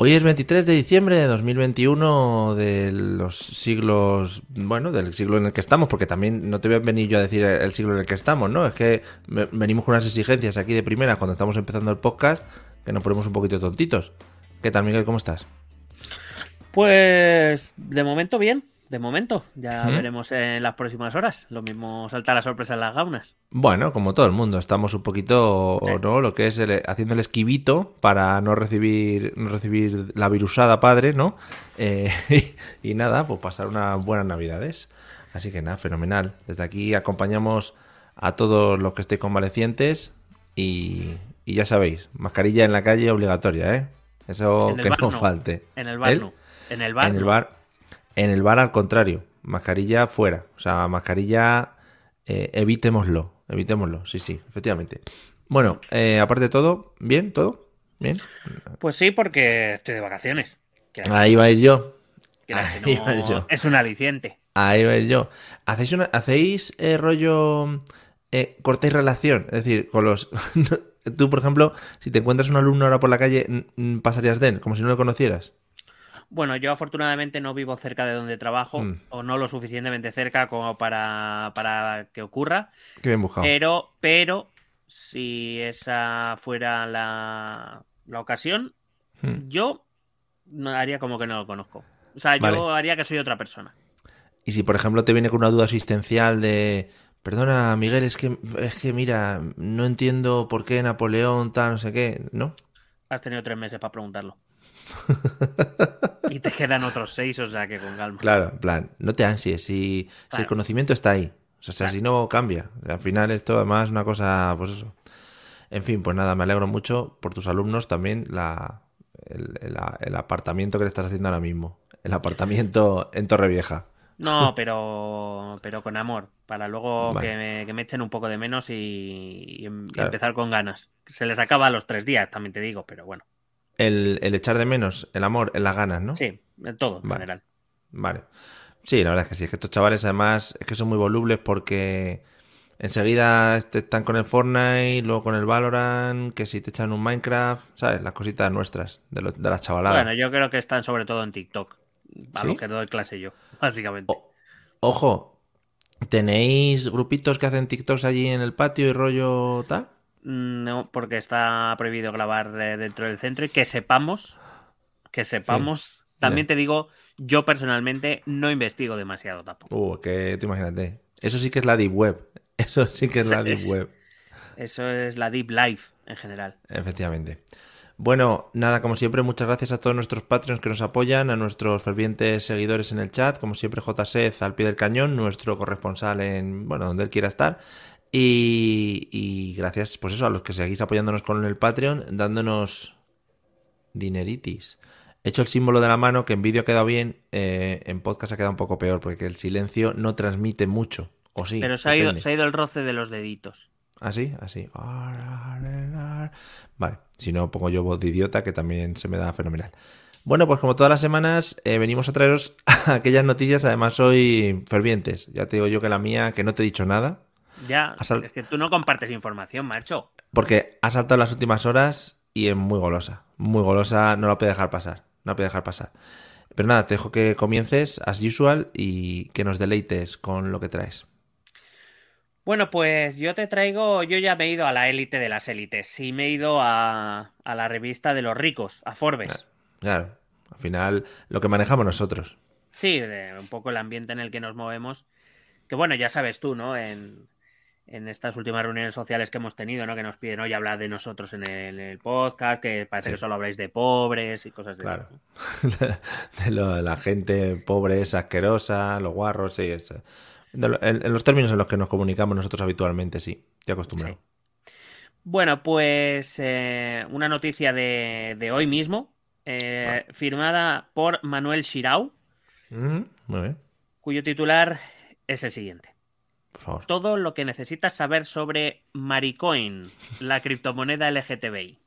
Hoy es 23 de diciembre de 2021 de los siglos, bueno, del siglo en el que estamos, porque también no te voy a venir yo a decir el siglo en el que estamos, ¿no? Es que venimos con unas exigencias aquí de primera cuando estamos empezando el podcast que nos ponemos un poquito tontitos. ¿Qué tal, Miguel? ¿Cómo estás? Pues de momento bien, de momento. Ya veremos en las próximas horas. Lo mismo salta la sorpresa en las gaunas. Bueno, como todo el mundo, estamos un poquito, ¿no? Lo que es haciendo el esquivito para no recibir, no recibir la virusada padre, ¿no? Eh, y, nada, pues pasar unas buenas navidades. Así que nada, fenomenal. Desde aquí acompañamos a todos los que estén convalecientes y, y ya sabéis, mascarilla en la calle obligatoria, ¿eh? Eso que no, falte. En el bar En el bar. En el bar. En el bar al contrario. Mascarilla fuera. O sea, mascarilla eh, evitémoslo. Evitémoslo. Sí, sí, efectivamente. Bueno, eh, aparte de todo, ¿bien? ¿Todo? ¿Bien? Pues sí, porque estoy de vacaciones. Ahí va a ir yo. Ahí va a ir yo. Es un aliciente. Ahí va a ir yo. ¿Hacéis, una, ¿hacéis eh, rollo eh, cortéis relación? Es decir, con los... Tú, por ejemplo, si te encuentras un alumno ahora por la calle, ¿pasarías de él como si no lo conocieras? Bueno, yo afortunadamente no vivo cerca de donde trabajo mm. o no lo suficientemente cerca como para, para que ocurra. Qué bien buscado. Pero, pero si esa fuera la, la ocasión, mm. yo haría como que no lo conozco. O sea, yo haría que soy otra persona. Y si, por ejemplo, te viene con una duda asistencial de, Perdona, Miguel, es que, es que mira, no entiendo por qué Napoleón, tal, no sé qué, ¿no? Has tenido tres meses para preguntarlo. Y te quedan otros seis, o sea que con calma. Claro, en plan, no te ansies, si, el conocimiento está ahí. O sea, si no cambia. Al final esto además es una cosa, pues eso. En fin, pues nada, me alegro mucho por tus alumnos también la, el, apartamento que le estás haciendo ahora mismo. El apartamento en Torrevieja. No, pero, pero con amor, para luego que, me, echen un poco de menos y, em, empezar con ganas. Se les acaba a los tres días, también te digo, pero bueno. El, echar de menos, el amor, en las ganas, ¿no? Sí, en todo, en general. Vale. Sí, la verdad es que sí, es que estos chavales además es que son muy volubles porque enseguida están con el Fortnite, luego con el Valorant, que si te echan un Minecraft, ¿sabes? Las cositas nuestras, de, de las chavaladas. Bueno, yo creo que están sobre todo en TikTok, a lo que doy clase yo básicamente. ojo, ¿tenéis grupitos que hacen TikToks allí en el patio y rollo tal? No, porque está prohibido grabar eh, dentro del centro y que sepamos, que sepamos, también te digo, yo personalmente no investigo demasiado tampoco. Uh, que tú imagínate. Eso sí que es la Deep Web. Eso sí que es la Deep Web. Eso es la Deep Life en general. Efectivamente. Bueno, nada, como siempre, muchas gracias a todos nuestros Patreons que nos apoyan, a nuestros fervientes seguidores en el chat, como siempre, JSEZ al pie del cañón, nuestro corresponsal en, bueno, donde él quiera estar. Y, gracias, pues eso, a los que seguís apoyándonos con el Patreon, dándonos dineritis. He hecho el símbolo de la mano, que en vídeo ha quedado bien, eh, en podcast ha quedado un poco peor, porque el silencio no transmite mucho, o sí. Pero se ha, ido, se ha ido el roce de los deditos. Así, así. Vale, si no pongo yo voz de idiota, que también se me da fenomenal. Bueno, pues como todas las semanas, eh, venimos a traeros aquellas noticias, además hoy fervientes. Ya te digo yo que la mía, que no te he dicho nada. Ya, es que tú no compartes información, macho. Porque ha saltado las últimas horas y es muy golosa. Muy golosa, no la puede dejar pasar. No la puede dejar pasar. Pero nada, te dejo que comiences, as usual, y que nos deleites con lo que traes. Bueno, pues yo te traigo, yo ya me he ido a la élite de las élites y me he ido a, la revista de los ricos, a Forbes. Claro, al final lo que manejamos nosotros. Sí, de un poco el ambiente en el que nos movemos. Que bueno, ya sabes tú, ¿no? En, en estas últimas reuniones sociales que hemos tenido, ¿no? Que nos piden, oye, hablar de nosotros en el, podcast, que parece que solo habláis de pobres y cosas de claro. eso. de, lo, la gente pobre es asquerosa, los guarros, sí. Es, en, los términos en los que nos comunicamos nosotros habitualmente, sí. Estoy acostumbrado. Bueno, pues eh, una noticia de, hoy mismo, eh, firmada por Manuel Shirau, mm, cuyo titular es el siguiente. Todo lo que necesitas saber sobre Maricoin, la criptomoneda LGTBI.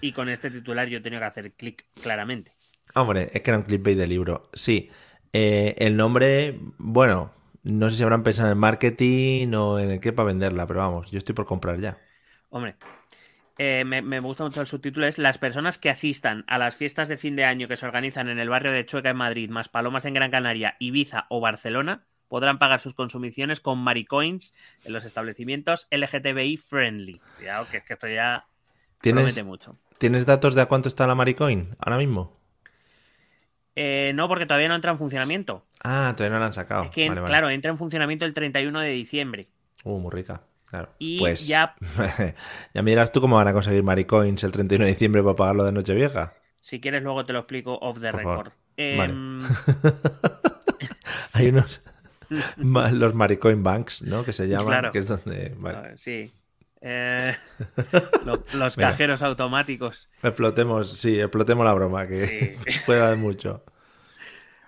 Y con este titular yo he tenido que hacer clic claramente. Hombre, es que era un clickbait de libro. Sí. Eh, el nombre, bueno, no sé si habrán pensado en el marketing o en el qué para venderla, pero vamos, yo estoy por comprar ya. Hombre, eh, me, me, gusta mucho el subtítulo, es las personas que asistan a las fiestas de fin de año que se organizan en el barrio de Chueca en Madrid, más Palomas en Gran Canaria, Ibiza o Barcelona, podrán pagar sus consumiciones con Maricoins en los establecimientos LGTBI friendly. Cuidado, que es que esto ya promete mucho. ¿Tienes datos de a cuánto está la Maricoin ahora mismo? Eh, no, porque todavía no entra en funcionamiento. Ah, todavía no la han sacado. Es que, claro, entra en funcionamiento el 31 de diciembre. Uh, muy rica. Claro. Y pues ya. ya miras tú cómo van a conseguir Maricoins el 31 de diciembre para pagarlo de Nochevieja. Si quieres, luego te lo explico off the record. Em, Hay unos. los Maricoin Banks, ¿no? Que se llaman, que es donde... Sí. Eh, los, cajeros automáticos. Explotemos, sí, explotemos la broma, que puede dar mucho.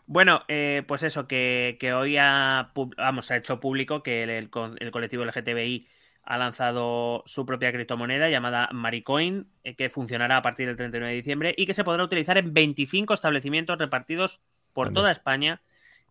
Bueno, eh, pues eso, que, hoy ha, vamos, ha hecho público que el, colectivo LGTBI ha lanzado su propia criptomoneda llamada Maricoin, eh, que funcionará a partir del 31 de diciembre y que se podrá utilizar en 25 establecimientos repartidos por toda España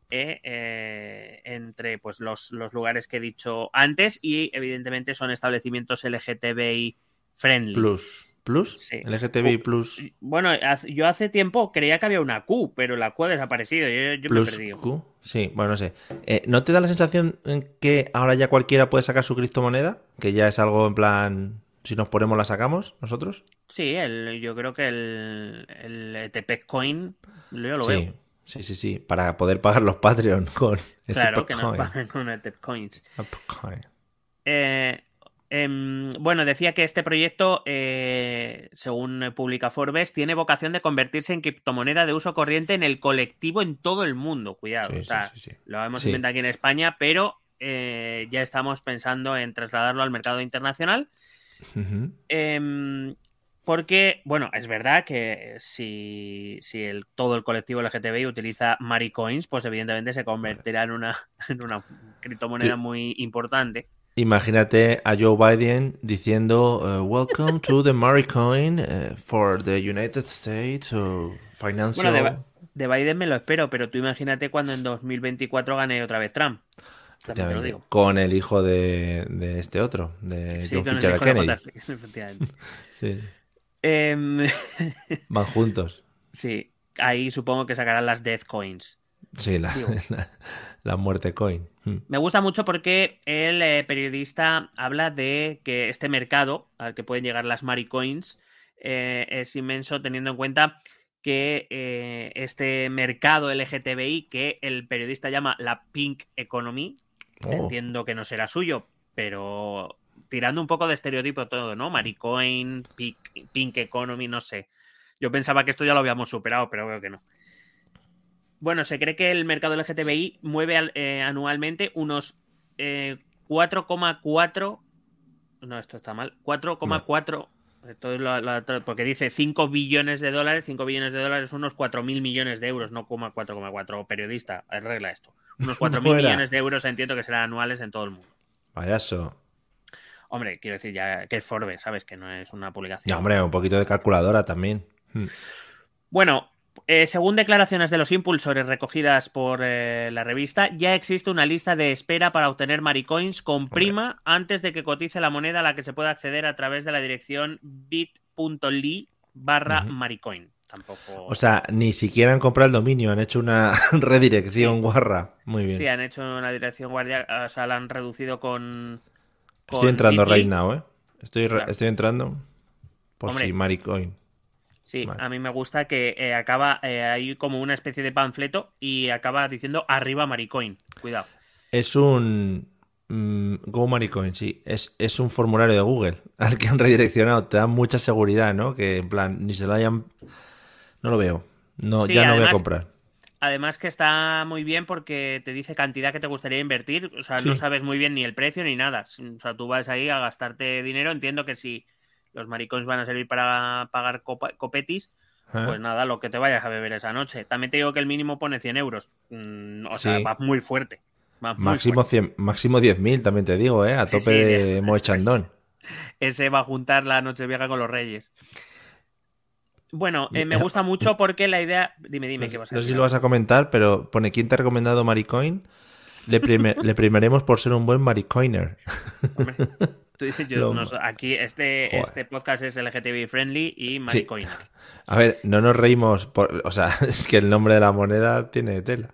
eh, eh, entre pues, los, lugares que he dicho antes y evidentemente son establecimientos LGTBI friendly. Plus. ¿Plus? Sí. LGTBI Plus. Bueno, yo hace tiempo creía que había una Q, pero la Q ha desaparecido. Yo, me he perdido. Q. Sí, bueno, no sé. Eh, ¿No te da la sensación en que ahora ya cualquiera puede sacar su criptomoneda? Que ya es algo en plan. Si nos ponemos, la sacamos nosotros. Sí, el, yo creo que el, el ETP Coin, yo lo veo. Sí, sí, sí, para poder pagar los Patreon con Claro, que nos paguen con Etep Coins. Eh, em, bueno, decía que este proyecto, eh, según publica Forbes, tiene vocación de convertirse en criptomoneda de uso corriente en el colectivo en todo el mundo. Cuidado, o sea, lo hemos inventado aquí en España, pero eh, ya estamos pensando en trasladarlo al mercado internacional. Porque, bueno, es verdad que si, si el, todo el colectivo LGTBI utiliza Maricoins, pues evidentemente se convertirá en una, en una criptomoneda muy importante. Imagínate a Joe Biden diciendo uh, Welcome to the Maricoin uh, for the United States o financial. Bueno, de, Biden me lo espero, pero tú imagínate cuando en 2024 gane otra vez Trump. Con el hijo de, de, este otro, de John F. Kennedy. sí. Em, Van juntos. Sí, ahí supongo que sacarán las Death Coins. Sí, la, muerte coin. Hmm. Me gusta mucho porque el eh, periodista habla de que este mercado al que pueden llegar las Maricoins eh, es inmenso teniendo en cuenta que eh, este mercado LGTBI que el periodista llama la Pink Economy, oh. entiendo que no será suyo, pero tirando un poco de estereotipo todo, ¿no? Maricoin, pink, pink Economy, no sé. Yo pensaba que esto ya lo habíamos superado, pero veo que no. Bueno, se cree que el mercado LGTBI mueve eh, anualmente unos 4,4. Eh, no, esto está mal. 4,4. Esto es porque dice 5 billones de dólares. 5 billones de dólares, unos 4.000 millones de euros, no 4,4. Periodista, arregla esto. Unos 4.000 millones de euros entiendo que serán anuales en todo el mundo. Payaso. Hombre, quiero decir ya que es Forbes, ¿sabes? Que no es una publicación. No, hombre, un poquito de calculadora también. Hmm. Bueno, eh, según declaraciones de los impulsores recogidas por eh, la revista, ya existe una lista de espera para obtener Maricoins con prima antes de que cotice la moneda a la que se pueda acceder a través de la dirección bit.ly barra Maricoin. Tampoco... O sea, ni siquiera han comprado el dominio, han hecho una redirección guarra. Muy bien. Sí, han hecho una dirección guardia, o sea, la han reducido con Estoy entrando right now, ¿eh? Estoy, estoy entrando por si Maricoin. Sí, a mí me gusta que eh, acaba, eh, hay como una especie de panfleto y acaba diciendo arriba Maricoin. Cuidado. Es un... mm, Go Maricoin, sí. Es, es un formulario de Google al que han redireccionado. Te da mucha seguridad, ¿no? Que en plan, ni se lo hayan. No lo veo. No, Sí, ya no voy a comprar. Además que está muy bien porque te dice cantidad que te gustaría invertir, o sea, no sabes muy bien ni el precio ni nada. O sea, tú vas ahí a gastarte dinero. Entiendo que si los maricones van a servir para pagar copetis, ¿Eh? pues nada, lo que te vayas a beber esa noche. También te digo que el mínimo pone 100 euros. Mm, o sea, va muy fuerte. Va muy máximo, fuerte. 100, máximo 10.000, también te digo, ¿eh? A Sí, tope de Moe Chandon. Ese va a juntar la noche vieja con los reyes. Bueno, eh, me gusta mucho porque la idea. Dime, dime, ¿qué vas a no sé si lo vas a comentar, pero pone ¿quién te ha recomendado Maricoin? Le, prime- le por ser un buen Maricoiner. Hombre, tú dices, yo Lo- no aquí este, Joder. este podcast es LGTBI friendly y maricoin. A ver, no nos reímos, por, o sea, es que el nombre de la moneda tiene tela.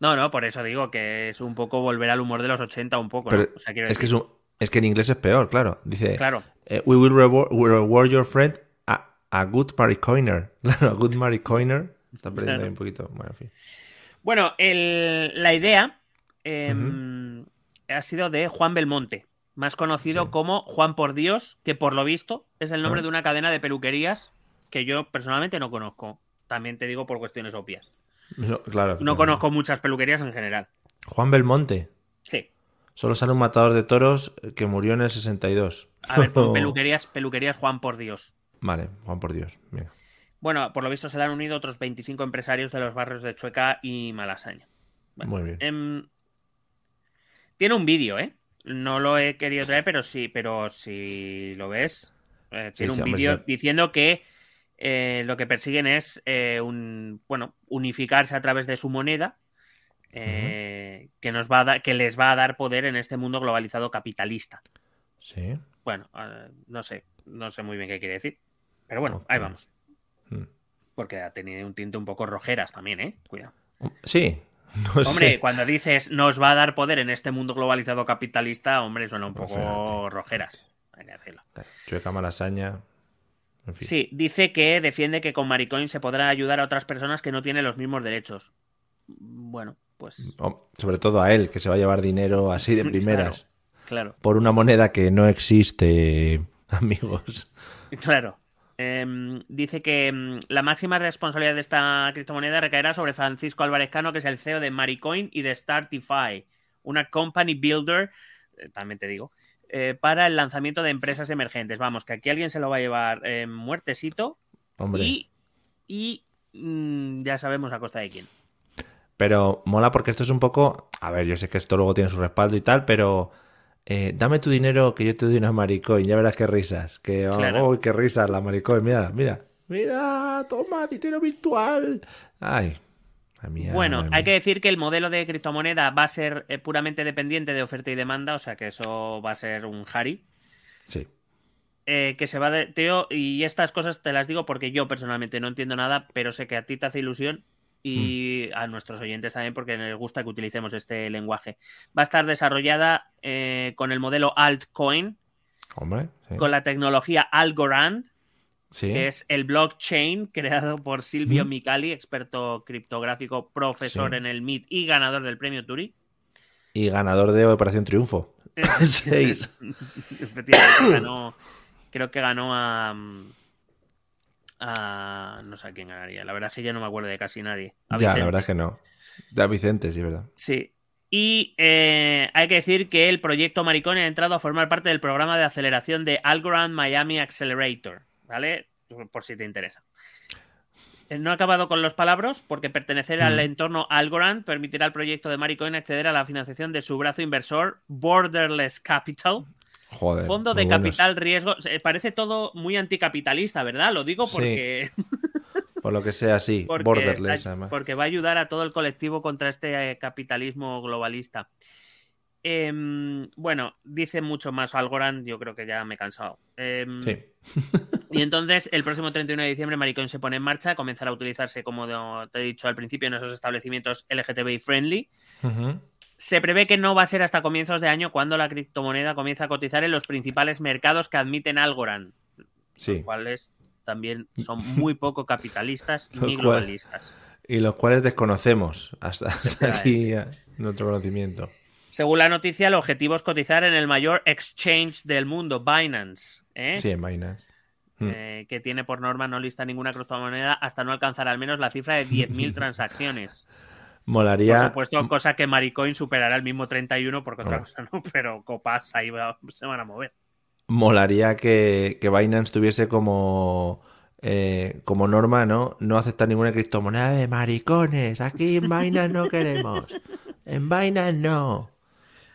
No, no, por eso digo que es un poco volver al humor de los 80 un poco, Pero ¿no? O sea, quiero es que, es, un- es que en inglés es peor, claro. Dice, claro. eh, we will reward, we reward your friend a, good Maricoiner. Claro, a good Maricoiner. Está perdiendo Claro. ahí un poquito. Bueno, en fin. Bueno, el- la idea em, ha sido de Juan Belmonte, más conocido Sí. como Juan por Dios, que por lo visto es el nombre de una cadena de peluquerías que yo personalmente no conozco. También te digo por cuestiones obvias. No, claro. No conozco muchas peluquerías en general. Juan Belmonte. Sí. Solo sale un matador de toros que murió en el 62. A ver, peluquerías, peluquerías Juan por Dios. Vale, Juan por Dios. Venga. Bueno, por lo visto se le han unido otros 25 empresarios de los barrios de Chueca y Malasaña. Bueno, Muy bien. em, tiene un vídeo, ¿eh? No lo he querido traer, pero sí, pero si lo ves, eh, tiene sí, un vídeo diciendo que eh, lo que persiguen es eh, un, bueno, unificarse a través de su moneda, eh, que nos va a que les va a dar poder en este mundo globalizado capitalista. Sí. Bueno, no sé, no sé muy bien qué quiere decir, pero bueno, ahí vamos. Mm. Porque ha tenido un tinte un poco rojeras también, ¿eh? Cuidado. Sí. No Hombre, sé. cuando dices nos va a dar poder en este mundo globalizado capitalista, hombre, suena un poco fíjate. rojeras. Hay que decirlo. Chueca malasaña. En fin. Sí, dice que defiende que con Maricoin se podrá ayudar a otras personas que no tienen los mismos derechos. Bueno, pues Oh, sobre todo a él, que se va a llevar dinero así de primeras. claro, Por una moneda que no existe, amigos. claro. Em, dice que em, la máxima responsabilidad de esta criptomoneda recaerá sobre Francisco Álvarez Cano, que es el CEO de Maricoin y de Startify, una company builder, eh, también te digo, eh, para el lanzamiento de empresas emergentes. Vamos, que aquí alguien se lo va a llevar eh, muertecito Hombre. y, y mm, ya sabemos a costa de quién. Pero mola porque esto es un poco. A ver, yo sé que esto luego tiene su respaldo y tal, pero. Eh, dame tu dinero que yo te doy una maricoin. Ya verás qué risas. Que, oh, Claro. uy, qué risas la maricoin. Mira, mira. Mira, toma, dinero virtual. Ay. a mí, ay, Bueno, ay, hay ay. que decir que el modelo de criptomoneda va a ser eh, puramente dependiente de oferta y demanda, o sea que eso va a ser un Harry. Sí. eh, que se va de. Teo, y estas cosas te las digo porque yo personalmente no entiendo nada, pero sé que a ti te hace ilusión y a nuestros oyentes también porque les gusta que utilicemos este lenguaje. Va a estar desarrollada eh, con el modelo altcoin, Hombre. Sí. con la tecnología Algorand, Sí. que es el blockchain creado por Silvio Ujú. Micali, experto criptográfico, profesor Sí. en el MIT y ganador del premio Turi. Y ganador de Operación Triunfo. Seis. Efectivamente, ganó, creo que ganó a, a- No sé a quién ganaría. La verdad es que ya no me acuerdo de casi nadie. A Ya, la verdad es que no. Ya Vicente, sí, es verdad. Sí. Y eh, hay que decir que el proyecto Maricón ha entrado a formar parte del programa de aceleración de Algorand Miami Accelerator. ¿Vale? Por si te interesa. Eh, No he acabado con los palabras porque pertenecer al entorno Algorand permitirá al proyecto de Maricoin acceder a la financiación de su brazo inversor Borderless Capital, Joder. fondo de buenos. capital riesgo. Parece todo muy anticapitalista, ¿verdad? Lo digo Sí, porque, Por lo que sea, sí. porque, Borderless, además. porque va a ayudar a todo el colectivo contra este eh, capitalismo globalista. Em, bueno, dice mucho más Algorand, yo creo que ya me he cansado. Em, Sí. Y entonces, el próximo 31 de diciembre, Maricoin se pone en marcha, comenzará a utilizarse, como te he dicho al principio, en esos establecimientos LGTBI friendly. Ujú. Se prevé que no va a ser hasta comienzos de año cuando la criptomoneda comienza a cotizar en los principales mercados que admiten Algorand, Sí. los cuales también son muy poco capitalistas ni cual- globalistas. Y los cuales desconocemos hasta, hasta aquí nuestro conocimiento. Según la noticia, el objetivo es cotizar en el mayor exchange del mundo, Binance. ¿eh? Sí, en Binance. Mm. Eh, que tiene por norma no lista ninguna criptomoneda hasta no alcanzar al menos la cifra de 10.000 transacciones. Molaría. Por supuesto, cosa que Maricoin superará el mismo 31, porque otra cosa no, pero copas ahí va- se van a mover. Molaría que, que Binance tuviese como, eh, como norma, ¿no? No aceptar ninguna criptomoneda de maricones. Aquí en Binance no queremos. En Binance no.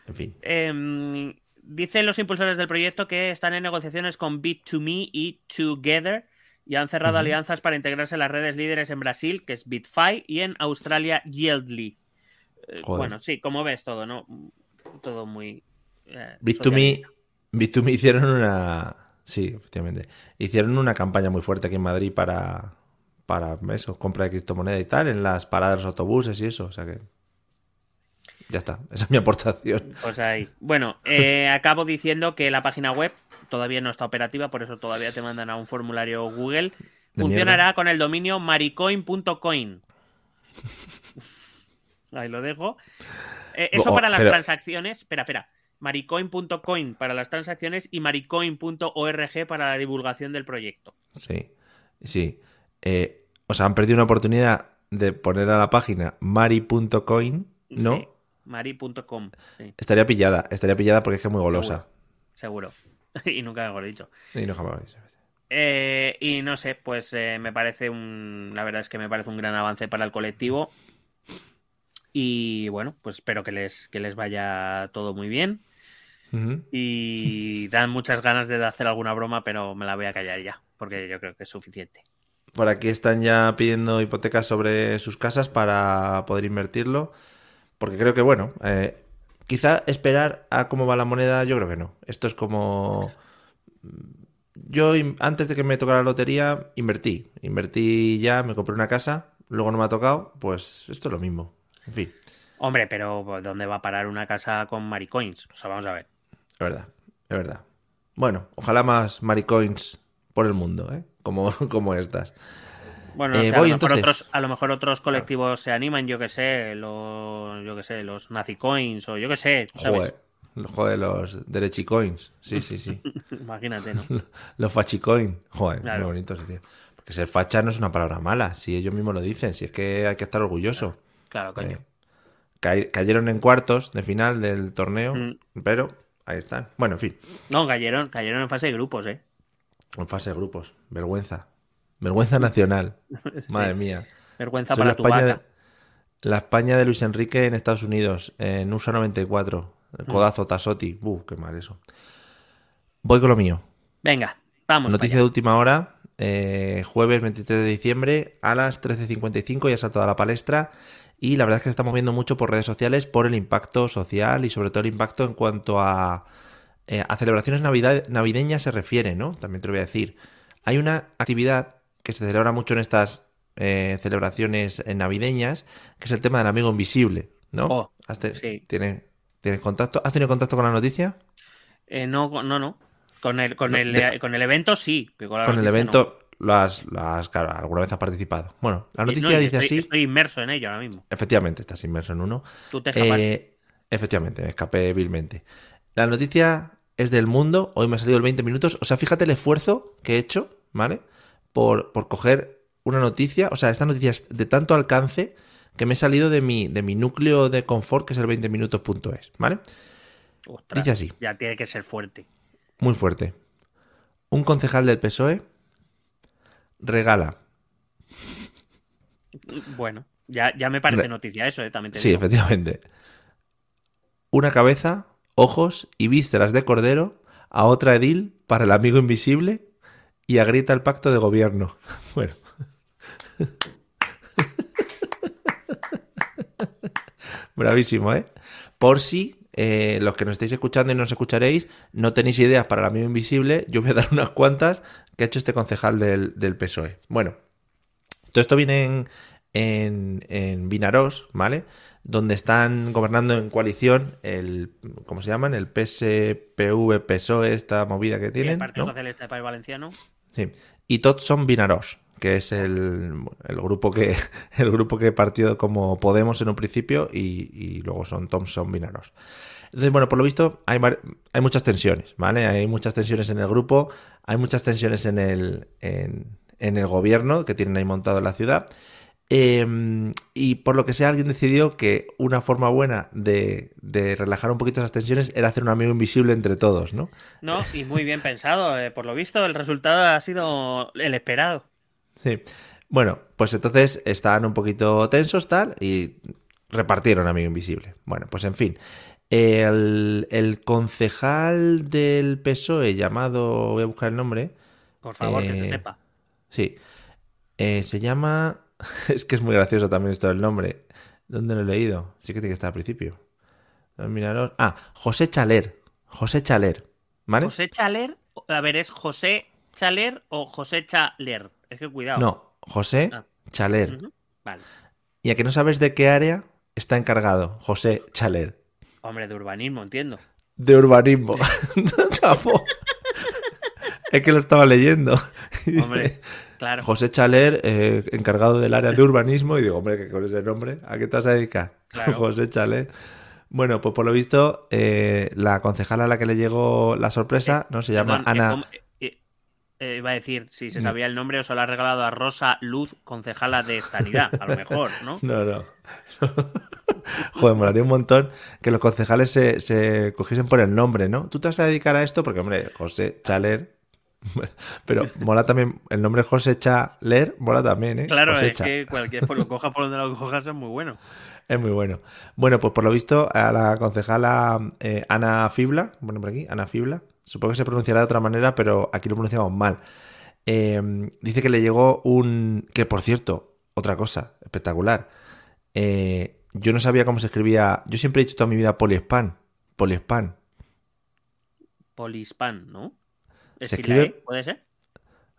En fin. Em, dicen los impulsores del proyecto que están en negociaciones con Bit2Me y Together y han cerrado alianzas para integrarse en las redes líderes en Brasil, que es BitFi, y en Australia, Yieldly. Eh, bueno, sí, como ves todo, ¿no? Todo muy. eh, Bit2Me, socialista. Bit2Me hicieron una. Sí, efectivamente. Hicieron una campaña muy fuerte aquí en Madrid para, para eso, compra de criptomoneda y tal, en las paradas de los autobuses y eso. O sea que. Ya está. Esa es mi aportación. Pues ahí. Bueno, eh, acabo diciendo que la página web todavía no está operativa, por eso todavía te mandan a un formulario Google. De Funcionará con el dominio maricoin.coin. Ahí lo dejo. Eh, eso Oh, para las pero- transacciones. Espera, espera. Maricoin.coin para las transacciones y maricoin.org para la divulgación del proyecto. Sí, sí. Eh, o sea, han perdido una oportunidad de poner a la página mari.coin, ¿no? Sí, mari.com. Sí, Estaría pillada, estaría pillada porque es que es muy golosa. seguro. y nunca mejor dicho. Y no jamás. Eh, y no sé, pues eh, me parece un. La verdad es que me parece un gran avance para el colectivo. Y bueno, pues espero que les, que les vaya todo muy bien. Y dan muchas ganas de hacer alguna broma, pero me la voy a callar ya, porque yo creo que es suficiente. Por aquí están ya pidiendo hipotecas sobre sus casas para poder invertirlo. Porque creo que, bueno, eh, quizá esperar a cómo va la moneda, yo creo que no. Esto es como. Yo, antes de que me tocara la lotería, invertí. Invertí ya, me compré una casa, luego no me ha tocado, pues esto es lo mismo. En fin, Hombre, pero ¿dónde va a parar una casa con maricoins? O sea, vamos a ver. es verdad, es verdad. Bueno, ojalá más maricoins por el mundo, ¿eh? Como, como estas. Bueno, no Eh, sé, a, lo mejor otros, a lo mejor otros colectivos se animan, yo que sé, los, yo que sé, los nazicoins o yo que sé, ¿sabes? Joder, joder, los derechicoins. Sí, sí, sí. Imagínate, ¿no? Los fachicoin. Joder, Claro. muy bonito sería. Porque ser facha no es una palabra mala, si ellos mismos lo dicen, si es que hay que estar orgulloso. Claro, coño. Eh, ca- cayeron en cuartos de final del torneo, Mm. pero ahí están. Bueno, en fin, No, cayeron, cayeron en fase de grupos, ¿eh? en fase de grupos. Vergüenza. Vergüenza nacional. Madre mía. Vergüenza Soy para la tu España, vaca. de, la España de Luis Enrique en Estados Unidos, en USA 94. Mm. El codazo Tasotti. Uh, qué mal eso. Voy con lo mío. Venga, vamos. Noticia de última hora, eh, jueves 23 de diciembre a las 13.55 ya saltado a la palestra y la verdad es que se está moviendo mucho por redes sociales por el impacto social y sobre todo el impacto en cuanto a, eh, a celebraciones navidad- navideñas se refiere, ¿no? También te lo voy a decir. Hay una actividad que se celebra mucho en estas eh, celebraciones eh, navideñas, que es el tema del amigo invisible, ¿no? Oh, ¿Has sí. ¿tienes, tienes contacto? ¿Has tenido contacto con la noticia? Eh, no, no, no. Con el, con No, el, de- con el evento sí. pero con el evento lo has, lo has- claro, alguna vez has participado. Bueno, la noticia no, dice estoy, así. Estoy inmerso en ello ahora mismo. Efectivamente, estás inmerso en uno. Tú te escapaste. Eh, efectivamente, me escapé vilmente. La noticia es del mundo. Hoy me ha salido el 20 minutos. O sea, fíjate el esfuerzo que he hecho, ¿vale? Por, por coger una noticia. O sea, esta noticia es de tanto alcance que me he salido de mi, de mi núcleo de confort, que es el 20minutos.es, ¿vale? Ostras, dice así. Ya tiene que ser fuerte. Muy fuerte. Un concejal del PSOE regala Bueno, ya, ya me parece Re- noticia eso, ¿eh? También te Sí, digo. efectivamente. Una cabeza, ojos y vísceras de cordero a otra edil para el amigo invisible y agrieta el pacto de gobierno. Bueno. Bravísimo, ¿eh? Por si eh, los que nos estáis escuchando y nos escucharéis no tenéis ideas para el amigo invisible, yo voy a dar unas cuantas que ha hecho este concejal del, del PSOE. Bueno, todo esto viene en, en, en Vinarós, ¿vale? Donde están gobernando en coalición el, ¿cómo se llaman? El PSPV, PSOE, esta movida que tienen, el Partido ¿no? Socialista del País Valenciano. Sí. Y tots son Vinarós, que es el, el, grupo que el grupo que partió como Podemos en un principio y, y luego son Thompson Vinaros. Entonces, bueno, por lo visto hay, hay muchas tensiones, ¿vale? Hay muchas tensiones en el grupo, hay muchas tensiones en el, en, en el gobierno que tienen ahí montado en la ciudad. Em, y por lo que sea, alguien decidió que una forma buena de, de, relajar un poquito esas tensiones era hacer un amigo invisible entre todos, ¿no? No, y muy bien pensado. Eh, por lo visto, el resultado ha sido el esperado. Sí. Bueno, pues entonces estaban un poquito tensos, tal, y repartieron amigo invisible. Bueno, pues en fin. El, el concejal del PSOE llamado, voy a buscar el nombre. Por favor, eh, que se sepa. Sí. Eh, se llama es que es muy gracioso también esto del nombre. ¿Dónde lo he leído? Sí que tiene que estar al principio. Miraros. Ah, José Chaler. José Chaler. ¿Vale? José Chaler. A ver, ¿es José Chaler o José Chaler? Es que cuidado. No, José ah. Chaler. Vale. ¿Y a que no sabes de qué área está encargado José Chaler? Hombre, de urbanismo, entiendo. De urbanismo. es que lo estaba leyendo. Hombre, claro. José Chaler, eh, encargado del área de urbanismo, y digo, hombre, que con ese nombre, ¿a qué te vas a dedicar? José Chaler. Bueno, pues por lo visto, eh, la concejala a la que le llegó la sorpresa, ¿no? Se llama Ana. Eh, iba a decir, si se sabía el nombre, o se lo ha regalado a Rosa Luz, concejala de Sanidad, a lo mejor, ¿no? No, no. Joder, molaría un montón que los concejales se, se, cogiesen por el nombre, ¿no? Tú te vas a dedicar a esto porque, hombre, José Chaler Pero mola también, el nombre José Chaler mola también, ¿eh? Claro, es que cualquier, por lo coja por donde lo cojas es muy bueno. Es muy bueno. Bueno, pues por lo visto, a la concejala eh, Ana Fibla, bueno, por aquí, Ana Fibla, supongo que se pronunciará de otra manera, pero aquí lo pronunciamos mal. Eh, dice que le llegó un. Que por cierto, otra cosa espectacular. Eh, yo no sabía cómo se escribía. Yo siempre he dicho toda mi vida poliespan. Poliespan. Polispan, ¿no? Se escribe, ¿Puede ser?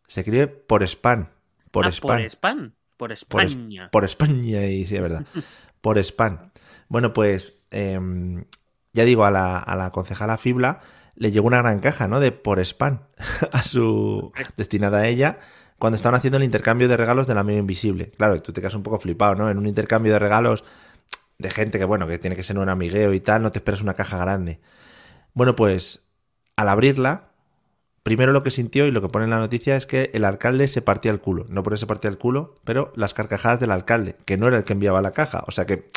Se escribe por spam. Por ah, spam. Por spam. Por España. Por, España, y sí, es verdad. por spam. Bueno, pues em, ya digo, a la, a la concejala Fibla le llegó una gran caja, ¿no? De por spam a su destinada a ella cuando estaban haciendo el intercambio de regalos del amigo invisible. Claro, tú te quedas un poco flipado, ¿no? En un intercambio de regalos de gente que, bueno, que tiene que ser un amigueo y tal, no te esperas una caja grande. Bueno, pues al abrirla, primero lo que sintió y lo que pone en la noticia es que el alcalde se partía el culo. No por eso se partía el culo, pero las carcajadas del alcalde, que no era el que enviaba la caja. O sea que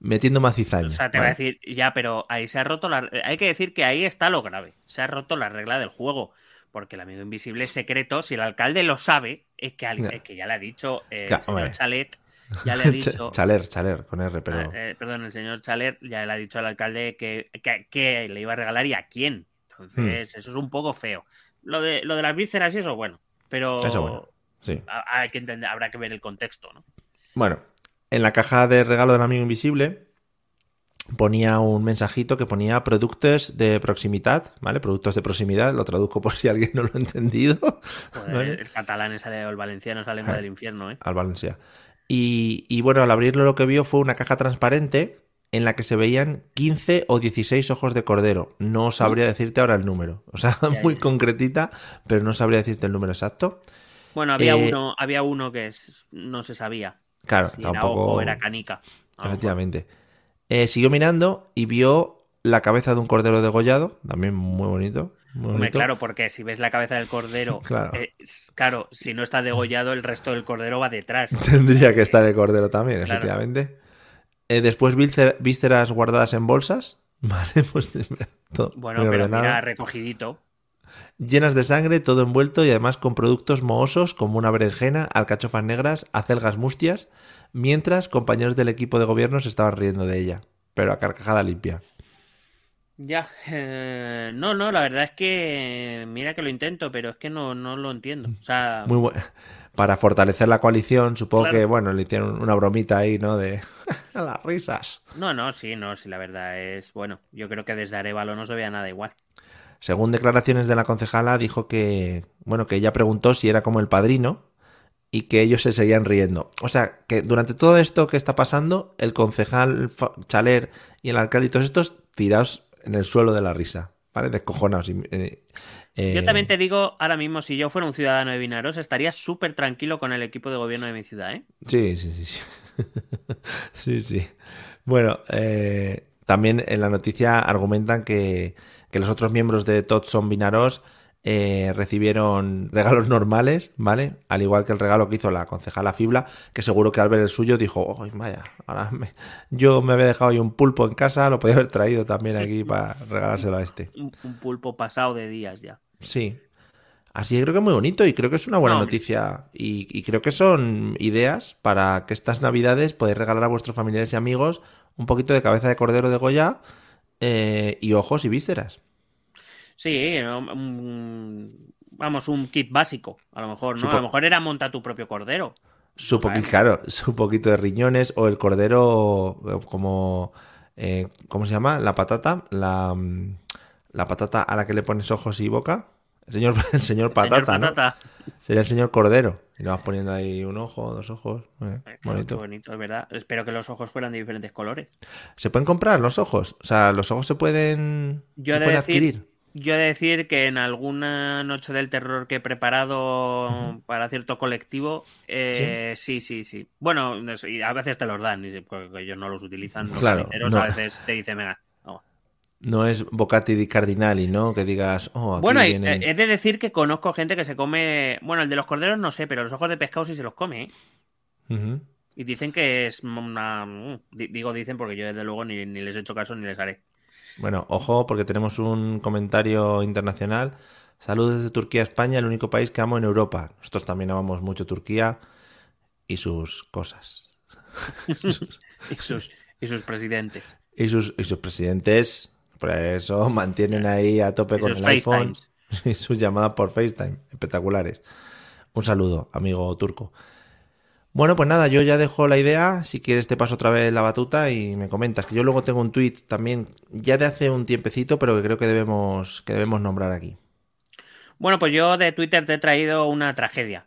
metiendo más cizaña. O sea, te va a decir, ya, pero ahí se ha roto la... Hay que decir que ahí está lo grave. Se ha roto la regla del juego. Porque el amigo invisible es secreto. Si el alcalde lo sabe, es que, que ya le ha dicho eh, el señor Chalet. Ya le ha dicho. Chaler, Chaler, con R, pero. Eh, perdón, el señor Chaler ya le ha dicho al alcalde que, que, le iba a regalar y a quién. Entonces, hmm. eso es un poco feo. Lo de, lo de las vísceras y eso, bueno. Pero Sí. Hay que entender, habrá que ver el contexto, ¿no? Bueno, en la caja de regalo del amigo invisible ponía un mensajito que ponía productos de proximidad, ¿vale? Productos de proximidad, lo traduzco por si alguien no lo ha entendido. El catalán sale, el valenciano sale lengua del infierno, ¿eh? Al valencia. Y, y, bueno, al abrirlo lo que vio fue una caja transparente en la que se veían 15 o 16 ojos de cordero. No sabría decirte ahora el número. O sea, muy concretita, pero no sabría decirte el número exacto. Bueno, había eh, uno, había uno que no se sabía. Claro, tampoco. Era, era canica. Efectivamente. Eh, siguió mirando y vio la cabeza de un cordero degollado, también muy bonito. Muy claro, porque si ves la cabeza del cordero, claro. Eh, claro. si no está degollado, el resto del cordero va detrás. Tendría que estar el cordero también, efectivamente. Eh, después vísceras guardadas en bolsas. Vale, pues Bueno, pero mira, recogidito. Llenas de sangre, todo envuelto y además con productos mohosos como una berenjena, alcachofas negras, acelgas mustias, mientras compañeros del equipo de gobierno se estaban riendo de ella, pero a carcajada limpia. Ya, eh, no, no, la verdad es que mira que lo intento, pero es que no, no lo entiendo. O sea, muy bueno para fortalecer la coalición, supongo que, bueno, le hicieron una bromita ahí, ¿no? De las risas. No, no, sí, no, sí, la verdad es, bueno, yo creo que desde Arevalo no se veía nada igual. Según declaraciones de la concejala, dijo que, bueno, que ella preguntó si era como el padrino y que ellos se seguían riendo. O sea, que durante todo esto que está pasando, el concejal Chaler y el alcalde y todos estos tirados en el suelo de la risa, ¿vale? Descojonados. Y, eh, Yo también te digo, ahora mismo, si yo fuera un ciudadano de Vinaros, estaría súper tranquilo con el equipo de gobierno de mi ciudad, ¿eh? Sí, sí, sí. Sí, sí. sí. Bueno, eh, también en la noticia argumentan que, que los otros miembros de TOT son Vinaros eh, recibieron regalos normales, ¿vale? Al igual que el regalo que hizo la concejala Fibla, que seguro que al ver el suyo dijo, ¡ay, vaya! Ahora yo me había dejado ahí un pulpo en casa, lo podía haber traído también aquí para regalárselo a este. Un, pulpo pasado de días ya. Sí. Así que creo que es muy bonito y creo que es una buena noticia. Y, creo que son ideas para que estas navidades podáis regalar a vuestros familiares y amigos un poquito de cabeza de cordero de Goya eh, y ojos y vísceras. Sí, vamos, un kit básico, a lo mejor, ¿no? A lo mejor era monta tu propio cordero. Su poquito, claro, su poquito de riñones o el cordero eh, como... Eh, ¿Cómo se llama? La patata. La, mm, la patata a la que le pones ojos y boca. El señor, el señor patata, ¿no? Sería el señor cordero. Y le vas poniendo ahí un ojo, dos ojos. Eh, bonito. bonito, es verdad. Espero que los ojos fueran de diferentes colores. ¿Se pueden comprar los ojos? O sea, los ojos se pueden, Yo se pueden adquirir. Yo he de decir que en alguna noche del terror que he preparado para cierto colectivo, eh, ¿Sí? ¿Sí? sí, Bueno, a veces te los dan, porque ellos no los utilizan. claro, A veces te dicen, venga, No es Bocati di Cardinali, ¿no? Que digas, oh, aquí Bueno, he de decir que conozco gente que se come. Bueno, el de los corderos no sé, pero los ojos de pescado sí se los come. ¿eh? Y dicen que es una. Digo, dicen porque yo desde luego ni, ni les he hecho caso ni les haré. Bueno, ojo, porque tenemos un comentario internacional. Saludos desde Turquía a España, el único país que amo en Europa. Nosotros también amamos mucho Turquía y sus cosas. y, sus, y sus presidentes. Y sus, y sus presidentes, por eso mantienen ahí a tope con el iPhone y sus llamadas por FaceTime. Espectaculares. Un saludo, amigo turco. Bueno, pues nada, yo ya dejo la idea. Si quieres, te paso otra vez la batuta y me comentas. Que yo luego tengo un tweet también, ya de hace un tiempecito, pero que creo que debemos, que debemos nombrar aquí. Bueno, pues yo de Twitter te he traído una tragedia.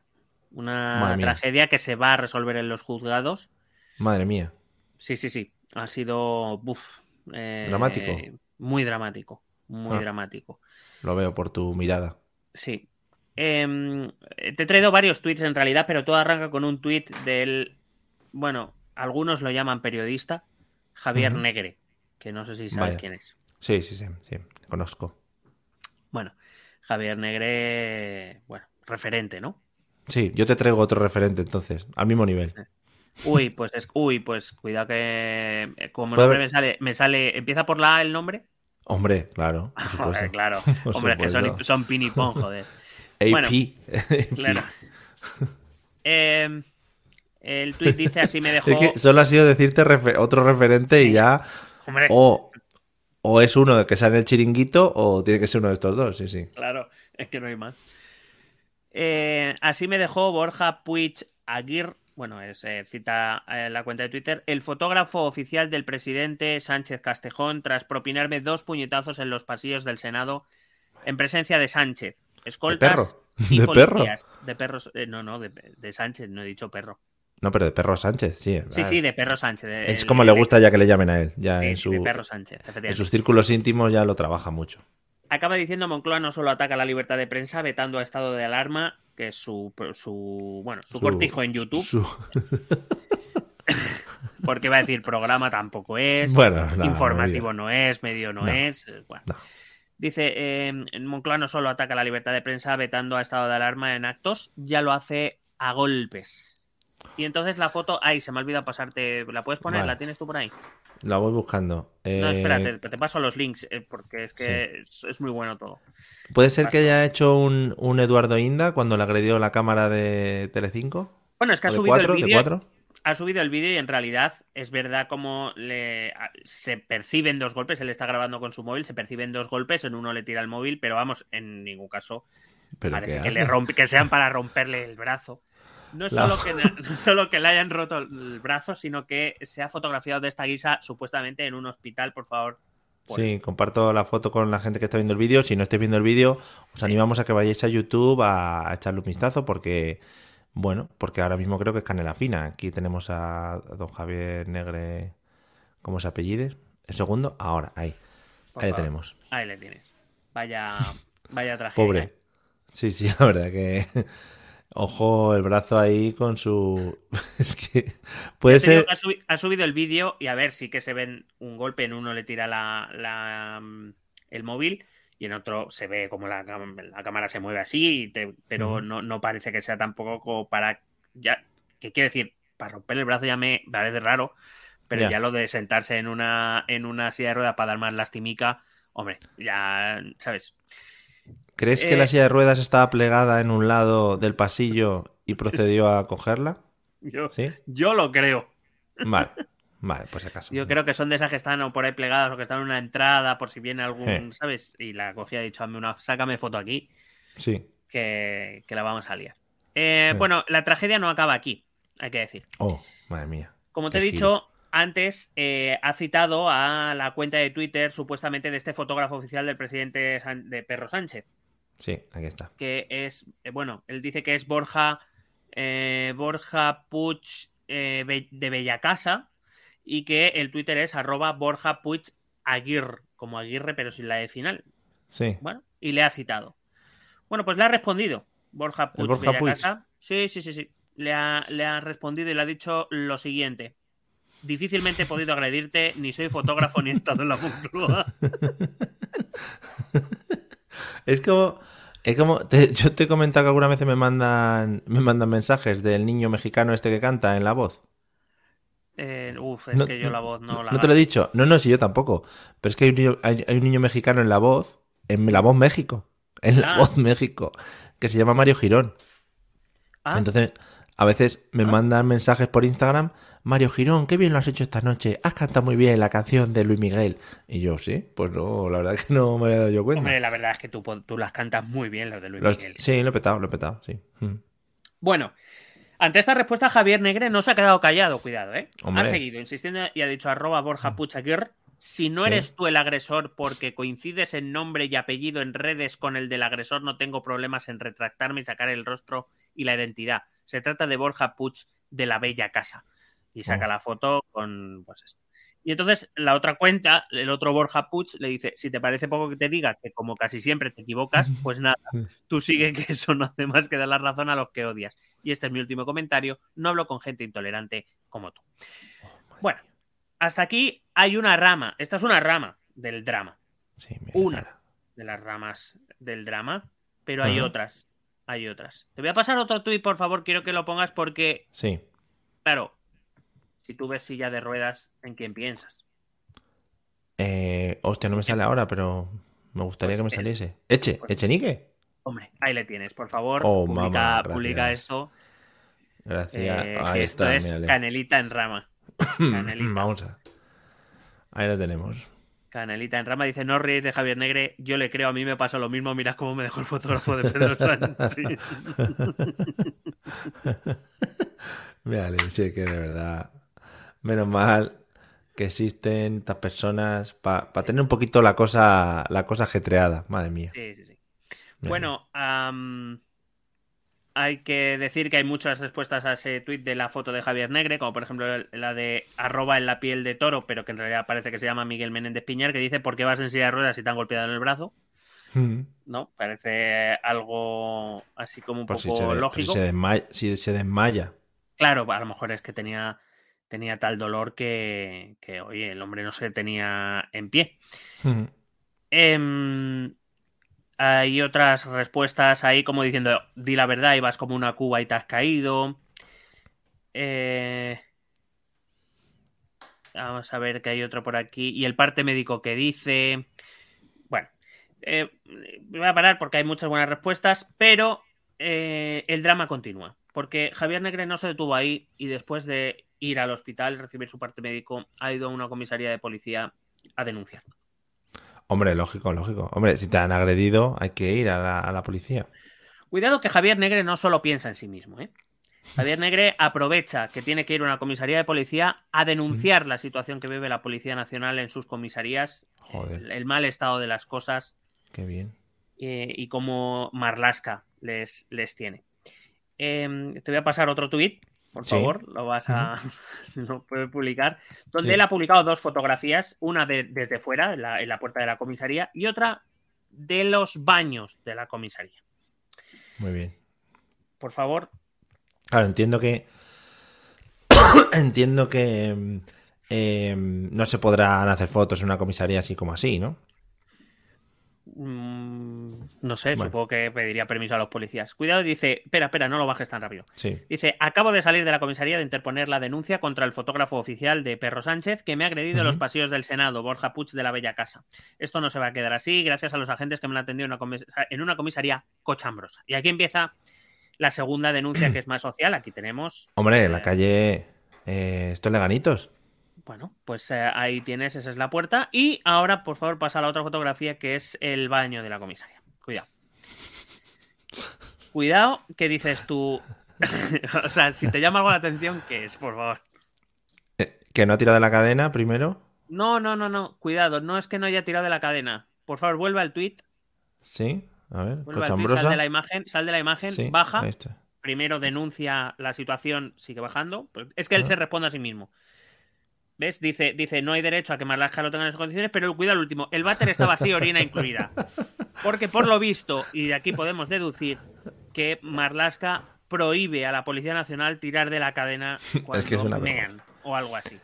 Una tragedia que se va a resolver en los juzgados. Madre mía. Sí, sí, sí. Ha sido. Eh, dramático. Muy dramático. Muy ah. dramático. Lo veo por tu mirada. Sí. Em, te he traído varios tweets en realidad, pero todo arranca con un tweet del, bueno, algunos lo llaman periodista, Javier Negre, que no sé si sabes quién es. Sí, sí, sí, sí, conozco. Bueno, Javier Negre, bueno, referente, ¿no? Sí, yo te traigo otro referente entonces, al mismo nivel. Uy, pues es, uy, pues cuidado que eh, como nombre me sale, me sale, empieza por la A el nombre. Hombre, claro. claro. Hombre, que son, son pinipón, joder. AP. claro. Em, el tweet dice así me dejó. solo ha sido decirte otro referente y ya. O, o es uno que sale en el chiringuito o tiene que ser uno de estos dos, sí, sí. Claro, es que no hay más. Eh, así me dejó Borja Puig Aguirre. Bueno, es, eh, cita eh, la cuenta de Twitter. El fotógrafo oficial del presidente Sánchez Castejón, tras propinarme dos puñetazos en los pasillos del Senado en presencia de Sánchez. Escoltas ¿De perro? ¿De perros? Eh, no, no, de, Sánchez, no he dicho perro. No, pero de perro Sánchez, sí. Sí, sí, de perro Sánchez. es como le gusta ya que le llamen a él. Ya en, su, de perro Sánchez, en sus círculos íntimos ya lo trabaja mucho. Acaba diciendo Moncloa no solo ataca la libertad de prensa vetando a estado de alarma, que es su, su bueno, su, cortijo en YouTube. Porque va a decir programa tampoco es, bueno, informativo no, es, medio no, es. Eh, bueno. Dice, eh, Moncloa no solo ataca la libertad de prensa vetando a estado de alarma en actos, ya lo hace a golpes. Y entonces la foto, ay, se me ha olvidado pasarte, ¿la puedes poner? ¿La tienes tú por ahí? La voy buscando. No, espérate, eh, te, paso los links, eh, porque es que es, muy bueno todo. ¿Puede ser que haya hecho un, Eduardo Inda cuando le agredió la cámara de Telecinco? Bueno, es que ha subido el vídeo ha subido el vídeo y en realidad es verdad como le, se perciben dos golpes. Él está grabando con su móvil, se perciben dos golpes, en uno le tira el móvil, pero vamos, en ningún caso parece que, le rompe, que sean para romperle el brazo. No solo, que, no solo que le hayan roto el brazo, sino que se ha fotografiado de esta guisa supuestamente en un hospital, por favor. Sí, comparto la foto con la gente que está viendo el vídeo. Si no estáis viendo el vídeo, os animamos a que vayáis a YouTube a echarle un vistazo porque bueno, porque ahora mismo creo que es Canela Fina. Aquí tenemos a don Javier Negre, ¿cómo se apellide? El segundo, ahora, ahí. ahí le tenemos. Ahí le tienes. Vaya, Vaya tragedia. Pobre. Sí, sí, la verdad que. Ojo, el brazo ahí con su. es que. Puede ser. que Ha, subi- ha subido el vídeo y a ver, sí que se ven un golpe. En uno le tira la, la, mm, el móvil y en otro se ve como la, la cámara se mueve así, te- pero no, no parece que sea tampoco como para. ya ¿Qué quiero decir? Para romper el brazo ya me parece raro, pero Ya. ya, lo de sentarse en una, en una silla de ruedas para dar más lastimica, hombre, ya, ¿sabes? ¿Crees que Eh, la silla de ruedas estaba plegada en un lado del pasillo y procedió a cogerla? Yo, ¿Sí? yo lo creo. Vale. Vale, pues acaso. Yo creo que son de esas que están o por ahí plegadas o que están en una entrada por si viene algún, Eh. ¿sabes? Y la cogía y ha dicho, "Hazme una, sácame foto aquí, Sí. que, que la vamos a liar. Eh. Bueno, la tragedia no acaba aquí, hay que decir. Oh, madre mía. Como te he dicho antes, eh, ha citado a la cuenta de Twitter supuestamente de este fotógrafo oficial del presidente San- de Perro Sánchez, Sí, aquí está. que es, bueno, él dice que es Borja, Borja Be- de Bellacasa y que el Twitter es arroba Borja Puig Aguirre, como Aguirre pero sin la de final. Sí. Bueno, y le ha citado. Bueno, pues le ha respondido Borja Puig Borja. Sí, sí, sí, sí. Le ha, le ha respondido y le ha dicho lo siguiente. Difícilmente he podido agredirte, ni soy fotógrafo ni he estado en la Moncloa. Es como. Es como. te- yo te he comentado que alguna vez me mandan. Me mandan mensajes del niño mexicano este que canta en la voz. Eh, uf, es No- que yo la voz no la. No te lo he dicho. No, no, sí, yo tampoco. Pero es que hay un niño, hay, hay un niño mexicano en la voz. En la voz México. En la Ah. voz México. Que se llama Mario Girón. Ah, Entonces, a veces me Ah. mandan mensajes por Instagram. Mario Girón, qué bien lo has hecho esta noche. Has cantado muy bien la canción de Luis Miguel. Y yo, sí, pues no, la verdad es que no me había dado yo cuenta. hombre, la verdad es que tú, tú las cantas muy bien, las de Luis Los- Miguel. sí, lo he petado, lo he petado, sí. Mm. Bueno, ante esta respuesta, Javier Negre no se ha quedado callado, cuidado, ¿eh? Hombre. Ha seguido insistiendo y ha dicho arroba Borja Puchaguirre. Si no Sí. eres tú el agresor porque coincides en nombre y apellido en redes con el del agresor, no tengo problemas en retractarme y sacar el rostro y la identidad. Se trata de Borja Puig de la Bella Casa. Y saca Oh. la foto con pues esto. Y entonces la otra cuenta, el otro Borja Puig, le dice, si te parece poco que te diga que como casi siempre te equivocas, pues nada, tú sigue que eso no hace más que dar la razón a los que odias. Y este es mi último comentario, no hablo con gente intolerante como tú. Bueno, hasta aquí hay una rama, esta es una rama del drama, Sí, Una. cara. de las ramas del drama, pero hay otras, hay otras. Te voy a pasar otro tuit, por favor, quiero que lo pongas porque, Sí. claro, si tú ves silla de ruedas, ¿en quién piensas? Eh, hostia, no me sale ahora, pero me gustaría Pues que me saliese. Eche, pues- Echenique. Hombre, ahí le tienes, por favor, Oh, publica, mamá, publica esto. Gracias. eh, Ahí esto está, es mírale. canelita en rama. Canelita. Vamos a. Ahí lo tenemos. Canelita en rama dice, no ríes de Javier Negre, yo le creo, a mí me pasó lo mismo, mirad cómo me dejó el fotógrafo de Pedro Sánchez. Mírale, sí que de verdad. Menos mal que existen estas personas para tener un poquito la cosa, la cosa ajetreada. Madre mía. Sí, sí, sí. Bueno, hay que decir que hay muchas respuestas a ese tuit de la foto de Javier Negre, como por ejemplo la de arroba en la piel de toro, pero que en realidad parece que se llama Miguel Menéndez Piñar, que dice ¿por qué vas en silla de ruedas y te han golpeado en el brazo? Mm. ¿No? Parece algo así como un Por si poco se, si lógico. se desmaya, si se desmaya. Claro, a lo mejor es que tenía, tenía tal dolor que, que, oye, el hombre no se tenía en pie. Mm. Em, hay otras respuestas ahí como diciendo, di la verdad, ibas como una cuba y te has caído. Eh, Vamos a ver que hay otro por aquí. Y el parte médico que dice... Bueno, eh, voy a parar porque hay muchas buenas respuestas, pero eh, el drama continúa. Porque Javier Negre no se detuvo ahí y después de ir al hospital, recibir su parte médico, ha ido a una comisaría de policía a denunciar. Hombre, lógico, lógico. Hombre, si te han agredido, hay que ir a la, a la policía. Cuidado que Javier Negre no solo piensa en sí mismo, ¿eh? Javier Negre aprovecha que tiene que ir a una comisaría de policía a denunciar la situación que vive la Policía Nacional en sus comisarías, Joder. el, el mal estado de las cosas Qué bien. eh, y cómo Marlasca les, les tiene. Eh, te voy a pasar otro tuit, por Sí. favor, lo vas a lo puedes publicar, donde Sí. él ha publicado dos fotografías, una de- desde fuera, en la, en la puerta de la comisaría, y otra de los baños de la comisaría. Muy bien. Por favor. Claro, entiendo que. entiendo que. eh, no se podrán hacer fotos en una comisaría así como así, ¿no? mm, no sé, Bueno. supongo que pediría permiso a los policías. Cuidado, dice. Espera, espera, no lo bajes tan rápido. Sí. Dice, acabo de salir de la comisaría de interponer la denuncia contra el fotógrafo oficial de Perro Sánchez que me ha agredido en los pasillos del Senado, Borja Puig de la Bella Casa. Esto no se va a quedar así gracias a los agentes que me han atendido en una, comis- en una comisaría cochambrosa. Y aquí empieza la segunda denuncia que es más social. Aquí tenemos... Hombre, en eh, la calle. Eh, estos leganitos. Bueno, pues eh, ahí tienes, esa es la puerta. Y ahora, por favor, pasa a la otra fotografía que es el baño de la comisaria. Cuidado. Cuidado, que dices tú... o sea, si te llama algo la atención, ¿qué es? Por favor. Eh, que no ha tirado de la cadena primero. No, no, no, no. Cuidado, no es que no haya tirado de la cadena. Por favor, vuelve al tweet. Sí. A ver. Al tweet, sal de la imagen, sal de la imagen, Sí, baja. Primero denuncia la situación, sigue bajando. Es que él Ah. se responde a sí mismo. ¿Ves? Dice, dice, no hay derecho a que Marlaska lo tenga en esas condiciones, pero cuidado al último. El váter está vacío, orina incluida. Porque por lo visto, y de aquí podemos deducir, que Marlaska prohíbe a la Policía Nacional tirar de la cadena cuando que es una mean o algo así.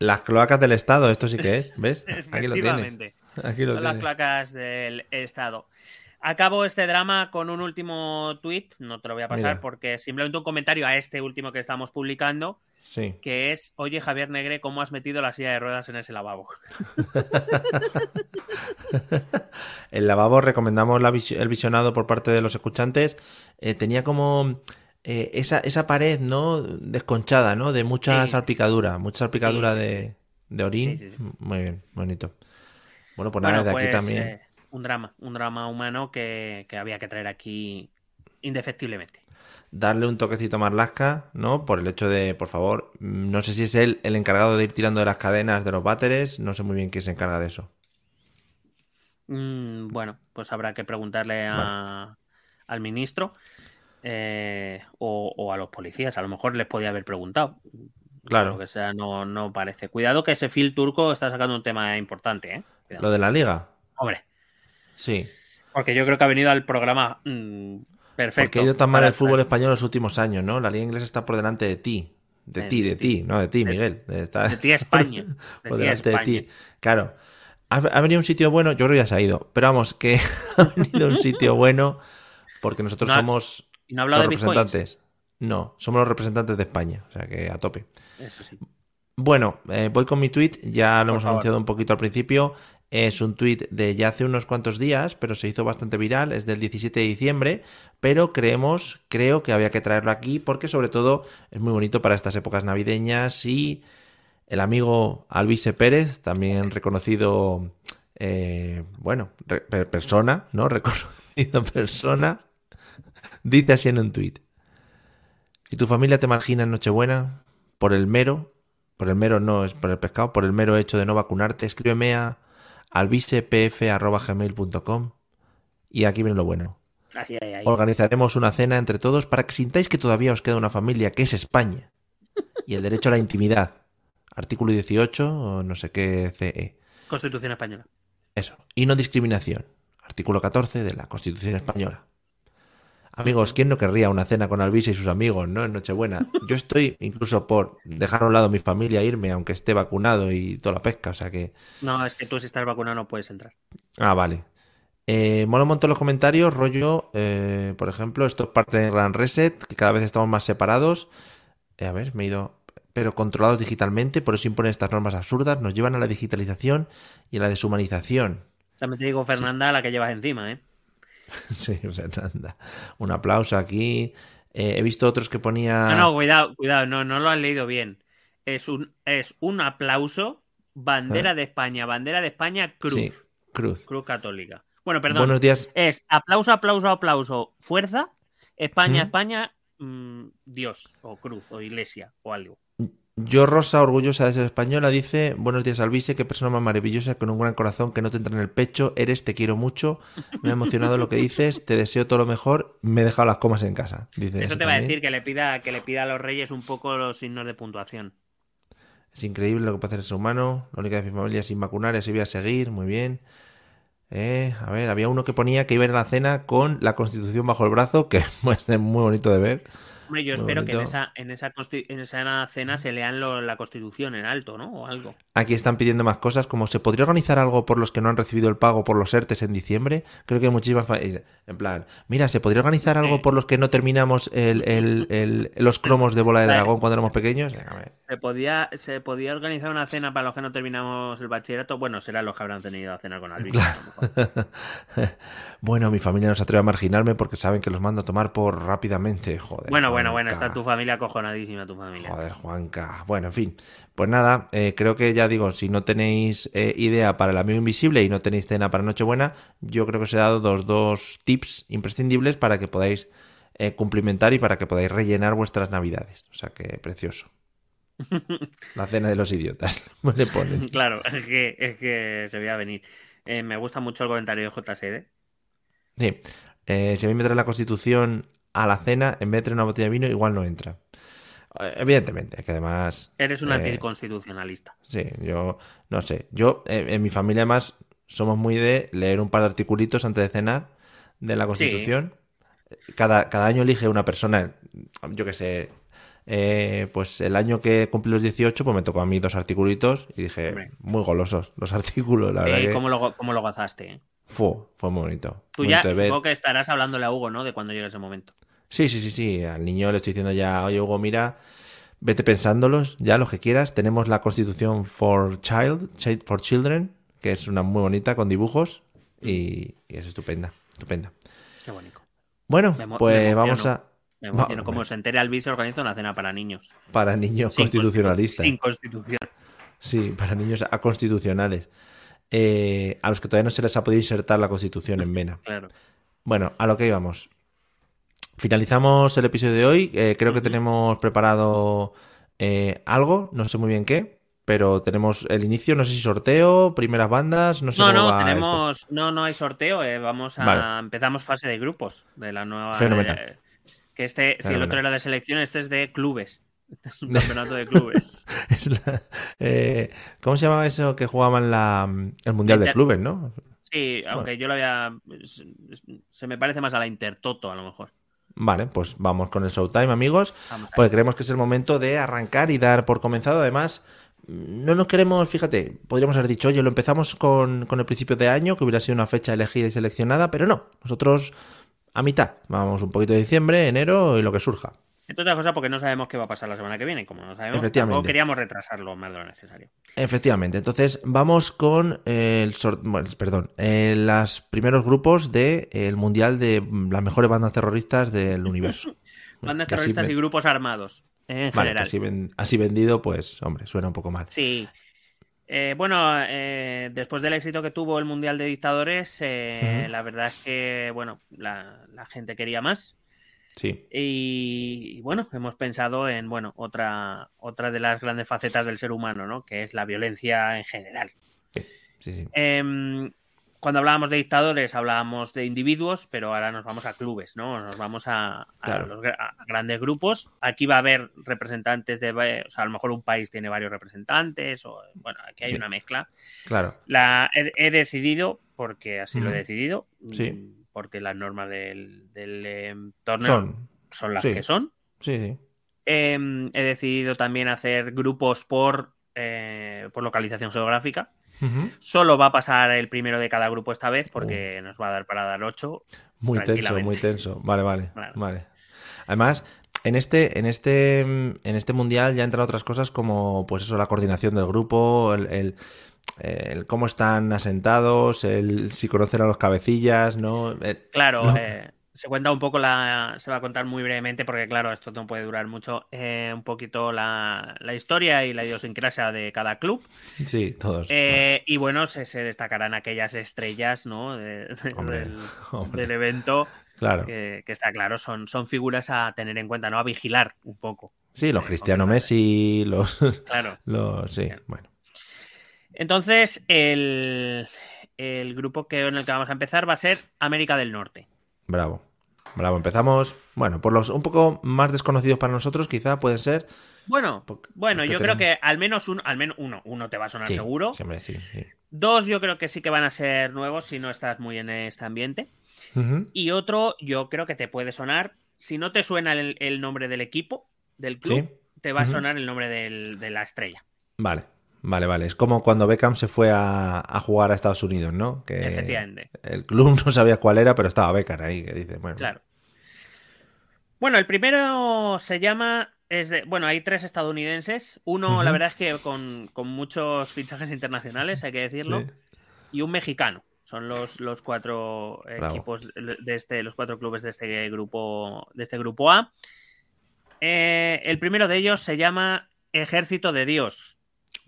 Las cloacas del Estado, esto sí que es. ¿Ves? Aquí lo tienes. Aquí lo Son las placas del Estado. Acabo este drama con un último tweet, no te lo voy a pasar Mira. porque simplemente un comentario a este último que estamos publicando, Sí. que es, oye Javier Negre, ¿cómo has metido la silla de ruedas en ese lavabo? El lavabo recomendamos la el visionado por parte de los escuchantes. Eh, tenía como eh, esa, esa pared, ¿no? Desconchada, ¿no? De mucha Sí. salpicadura, mucha salpicadura Sí, de, de orín. Muy bien, bonito. Bueno, pues nada, Bueno, de aquí pues, también. eh, un drama, un drama humano que, que había que traer aquí indefectiblemente. Darle un toquecito a Marlaska, ¿no? Por el hecho de, por favor, no sé si es él el encargado de ir tirando de las cadenas de los váteres, no sé muy bien quién se encarga de eso. Mm, bueno, pues habrá que preguntarle a- al ministro eh, o, o a los policías. A lo mejor les podía haber preguntado. Claro. Lo que sea, no, no parece. Cuidado que ese Phil turco está sacando un tema importante, ¿eh? Cuidado. Lo de la liga, Hombre, sí. porque yo creo que ha venido al programa mm, perfecto. Porque ha ido tan mal el fútbol español en los últimos años, ¿no? La liga inglesa está por delante de ti. De De ti, de ti. no de ti, Miguel. De, está- De ti España. De por delante de ti. Claro. Ha, ha venido un sitio bueno, yo creo que ya se ha ido. Pero vamos, que ha venido un sitio bueno porque nosotros No somos ¿Y no los de bitcoins? representantes. No, somos los representantes de España. O sea que a tope. Eso sí. Bueno, eh, voy con mi tweet, ya lo Por hemos favor. anunciado un poquito al principio. Es un tweet de ya hace unos cuantos días, pero se hizo bastante viral, es del 17 de diciembre, pero creemos, creo que había que traerlo aquí porque sobre todo es muy bonito para estas épocas navideñas y el amigo Alvise Pérez, también reconocido, eh, bueno, persona, ¿no? Reconocido persona, dice así en un tweet. Si tu familia te margina en Nochebuena por el mero, por el mero no es por el pescado, por el mero hecho de no vacunarte, escríbeme a alvisepf.gmail.com y aquí viene lo bueno. Ay, ay, ay. Organizaremos una cena entre todos para que sintáis que todavía os queda una familia, que es España. Y el derecho a la intimidad. Artículo 18 o no sé qué CE. Constitución española. Eso. Y no discriminación. Artículo 14 de la Constitución Española. Amigos, ¿quién no querría una cena con Alvise y sus amigos, no? En Nochebuena. Yo estoy incluso por dejar a un lado mi familia, irme, aunque esté vacunado y toda la pesca, o sea que... No, es que tú si estás vacunado no puedes entrar. Ah, vale. Eh, mola un montón los comentarios, rollo, eh, por ejemplo, esto es parte del Gran Reset, que cada vez estamos más separados. Eh, a ver, me he ido... Pero controlados digitalmente, por eso imponen estas normas absurdas, nos llevan a la digitalización y a la deshumanización. También te digo, Fernanda, la que llevas encima, ¿eh? Sí, Fernanda. Un aplauso aquí. Eh, he visto otros que ponía... No, no, cuidado, cuidado, no, no lo has leído bien. Es un, es un aplauso, bandera de España, bandera de España, cruz, Sí, cruz. cruz católica. Bueno, perdón, Buenos días. es aplauso, aplauso, aplauso, fuerza, España, ¿Mm? España, mm, Dios, o cruz, o iglesia, o algo. Yo, Rosa, orgullosa de ser española, dice: Buenos días, Alvise, qué persona más maravillosa, con un gran corazón que no te entra en el pecho. Eres, te quiero mucho. Me ha emocionado lo que dices, te deseo todo lo mejor. Me he dejado las comas en casa. Dice Eso te va a decir que le pida, que le pida a los reyes un poco los signos de puntuación. Es increíble lo que puede hacer el ser humano. La única de mi familia sin vacunar así voy a seguir. Muy bien. Eh, a ver, había uno que ponía que iba a ir a la cena con la Constitución bajo el brazo, que es muy bonito de ver. Hombre, yo Muy espero que en esa, en esa, en esa cena se lean lo- la Constitución en alto, ¿no? O algo. Aquí están pidiendo más cosas, como se podría organizar algo por los que no han recibido el pago por los ERTES en diciembre. Creo que hay muchísimas. En plan, mira, se podría organizar algo por los que no terminamos el- el- el- los cromos de bola de Vale. dragón cuando éramos pequeños. Se podía, se podía organizar una cena para los que no terminamos el bachillerato. Bueno, serán los que habrán tenido a cenar con Alvin. a lo mejor. bueno, mi familia no se atreve a marginarme porque saben que los mando a tomar por rápidamente. Joder. Bueno, bueno, bueno, Juanca. está tu familia acojonadísima, tu familia. Joder, Juanca. Bueno, en fin. Pues nada, eh, creo que ya digo, si no tenéis eh, idea para el amigo invisible y no tenéis cena para Nochebuena, yo creo que os he dado dos, dos tips imprescindibles para que podáis eh, cumplimentar y para que podáis rellenar vuestras navidades. O sea que precioso. La cena de los idiotas. Claro, es que, es que se veía venir. Eh, me gusta mucho el comentario de JSD. Sí. Eh, si a mí me trae la constitución a la cena, en vez de traer una botella de vino, igual no entra. Eh, Evidentemente, que además Eres un Eh, anticonstitucionalista. Sí, yo no sé. Yo, en mi familia además, somos muy de leer un par de articulitos antes de cenar de la Constitución. Cada, cada año elige una persona, yo que sé, eh, pues el año que cumplí los 18, pues me tocó a mí dos articulitos y dije, Hombre. muy golosos los artículos, la verdad Eh, que ¿cómo, lo, ¿Cómo lo gozaste? Fue, fue muy bonito. Tú Muy ya, bonito supongo que estarás hablándole a Hugo, ¿no? De cuando llegue ese momento. Sí, sí, sí, sí. Al niño le estoy diciendo ya, oye Hugo, mira, vete pensándolos, ya los que quieras. Tenemos la Constitución for Child, Chi- for Children, que es una muy bonita con dibujos y, y es estupenda, estupenda. Qué bonito. Bueno, Me emo- me pues vamos a Me emociono. Como se entere Albi, se organiza una cena para niños. para niños Sin constitucionalistas. Sin constitución. Sí, para niños aconstitucionales. Eh, a los que todavía no se les ha podido insertar la Constitución en vena. Claro. Bueno, a lo que íbamos. Finalizamos el episodio de hoy. Eh, creo que tenemos preparado eh, algo, no sé muy bien qué, pero tenemos el inicio, no sé si sorteo, primeras bandas, no sé No, cómo no, va esto. tenemos. No, no hay sorteo. Vamos a. Vale. Empezamos fase de grupos de la nueva. Que este, si el otro era de selección, este es de clubes. Es un campeonato de clubes. La- eh, ¿Cómo se llamaba eso que jugaban la, el Mundial de Clubes, no? Sí, aunque yo lo había. se- me parece más a la Intertoto, a lo mejor. Vale, pues vamos con el Showtime, amigos. Pues creemos que es el momento de arrancar y dar por comenzado. Además, no nos queremos, fíjate, podríamos haber dicho, oye, lo empezamos con, con el principio de año, que hubiera sido una fecha elegida y seleccionada, pero no, nosotros a mitad. Vamos un poquito de diciembre, enero y lo que surja. Entre otras cosas porque no sabemos qué va a pasar la semana que viene. Como no sabemos, tampoco queríamos retrasarlo más de lo necesario. Efectivamente, entonces vamos con el sor- bueno, perdón, eh, los primeros grupos del Mundial de las mejores bandas terroristas del universo. Bandas Que terroristas ven- y grupos armados. En Vale, general. así, ven- así vendido, pues, hombre, suena un poco mal. Sí. Eh, bueno, eh, después del éxito que tuvo el Mundial de Dictadores, eh, la verdad es que, bueno, la, la gente quería más. Sí, Y, y, bueno, hemos pensado en, bueno, otra, otra de las grandes facetas del ser humano, ¿no? Que es la violencia en general. sí, sí. Em, cuando hablábamos de dictadores hablábamos de individuos, pero ahora nos vamos a clubes, ¿no? Nos vamos a, a los grandes grupos. Aquí va a haber representantes de, o sea, a lo mejor un país tiene varios representantes, o bueno, aquí hay Sí. una mezcla. Claro. La he, he decidido, porque así lo he decidido, Sí. Porque las normas del, del torneo son, Son, las sí. que son. sí, sí. Em, he decidido también hacer grupos por, eh, por localización geográfica. Solo va a pasar el primero de cada grupo esta vez porque nos va a dar para dar ocho. Muy tenso, muy tenso. Vale, vale, Claro. vale. Además, en este, en este, en este mundial ya entran otras cosas como, pues eso, la coordinación del grupo, el, el- el cómo están asentados, el si conocen a los cabecillas, ¿no? Eh, Claro, No. eh, se cuenta un poco la. Se va a contar muy brevemente porque, claro, esto no puede durar mucho. eh, un poquito la, la historia y la idiosincrasia de cada club. sí, todos. Eh, y bueno, se, se destacarán aquellas estrellas, ¿no? de- Hombre, del, hombre. del evento. claro. Que, que está claro, son, son figuras a tener en cuenta, ¿no? A vigilar un poco. Sí, los eh, Cristiano Messi, los, Claro. los, sí, bueno. Entonces, el, el grupo que, en el que vamos a empezar va a ser América del Norte. Bravo. Bravo. Empezamos, bueno, por los un poco más desconocidos para nosotros, quizá pueden ser. Bueno, bueno, porque yo creo que al menos uno, al menos uno, uno te va a sonar Sí, seguro. siempre sí, sí. Dos yo creo que sí que van a ser nuevos si no estás muy en este ambiente. Y otro yo creo que te puede sonar, si no te suena el, nombre del equipo, del club, te va a sonar el nombre de la estrella. Vale, vale, vale. Es como cuando Beckham se fue a, jugar a Estados Unidos, ¿no? Que Efectivamente. El club no sabía cuál era, pero estaba Beckham ahí, que dice, bueno. Claro. Bueno, el primero se llama es de, bueno, hay tres estadounidenses. Uno, la verdad es que con, muchos fichajes internacionales, hay que decirlo. Y un mexicano. Son los, los cuatro equipos de este, los cuatro clubes de este grupo, de este grupo A. Eh, el primero de ellos se llama Ejército de Dios.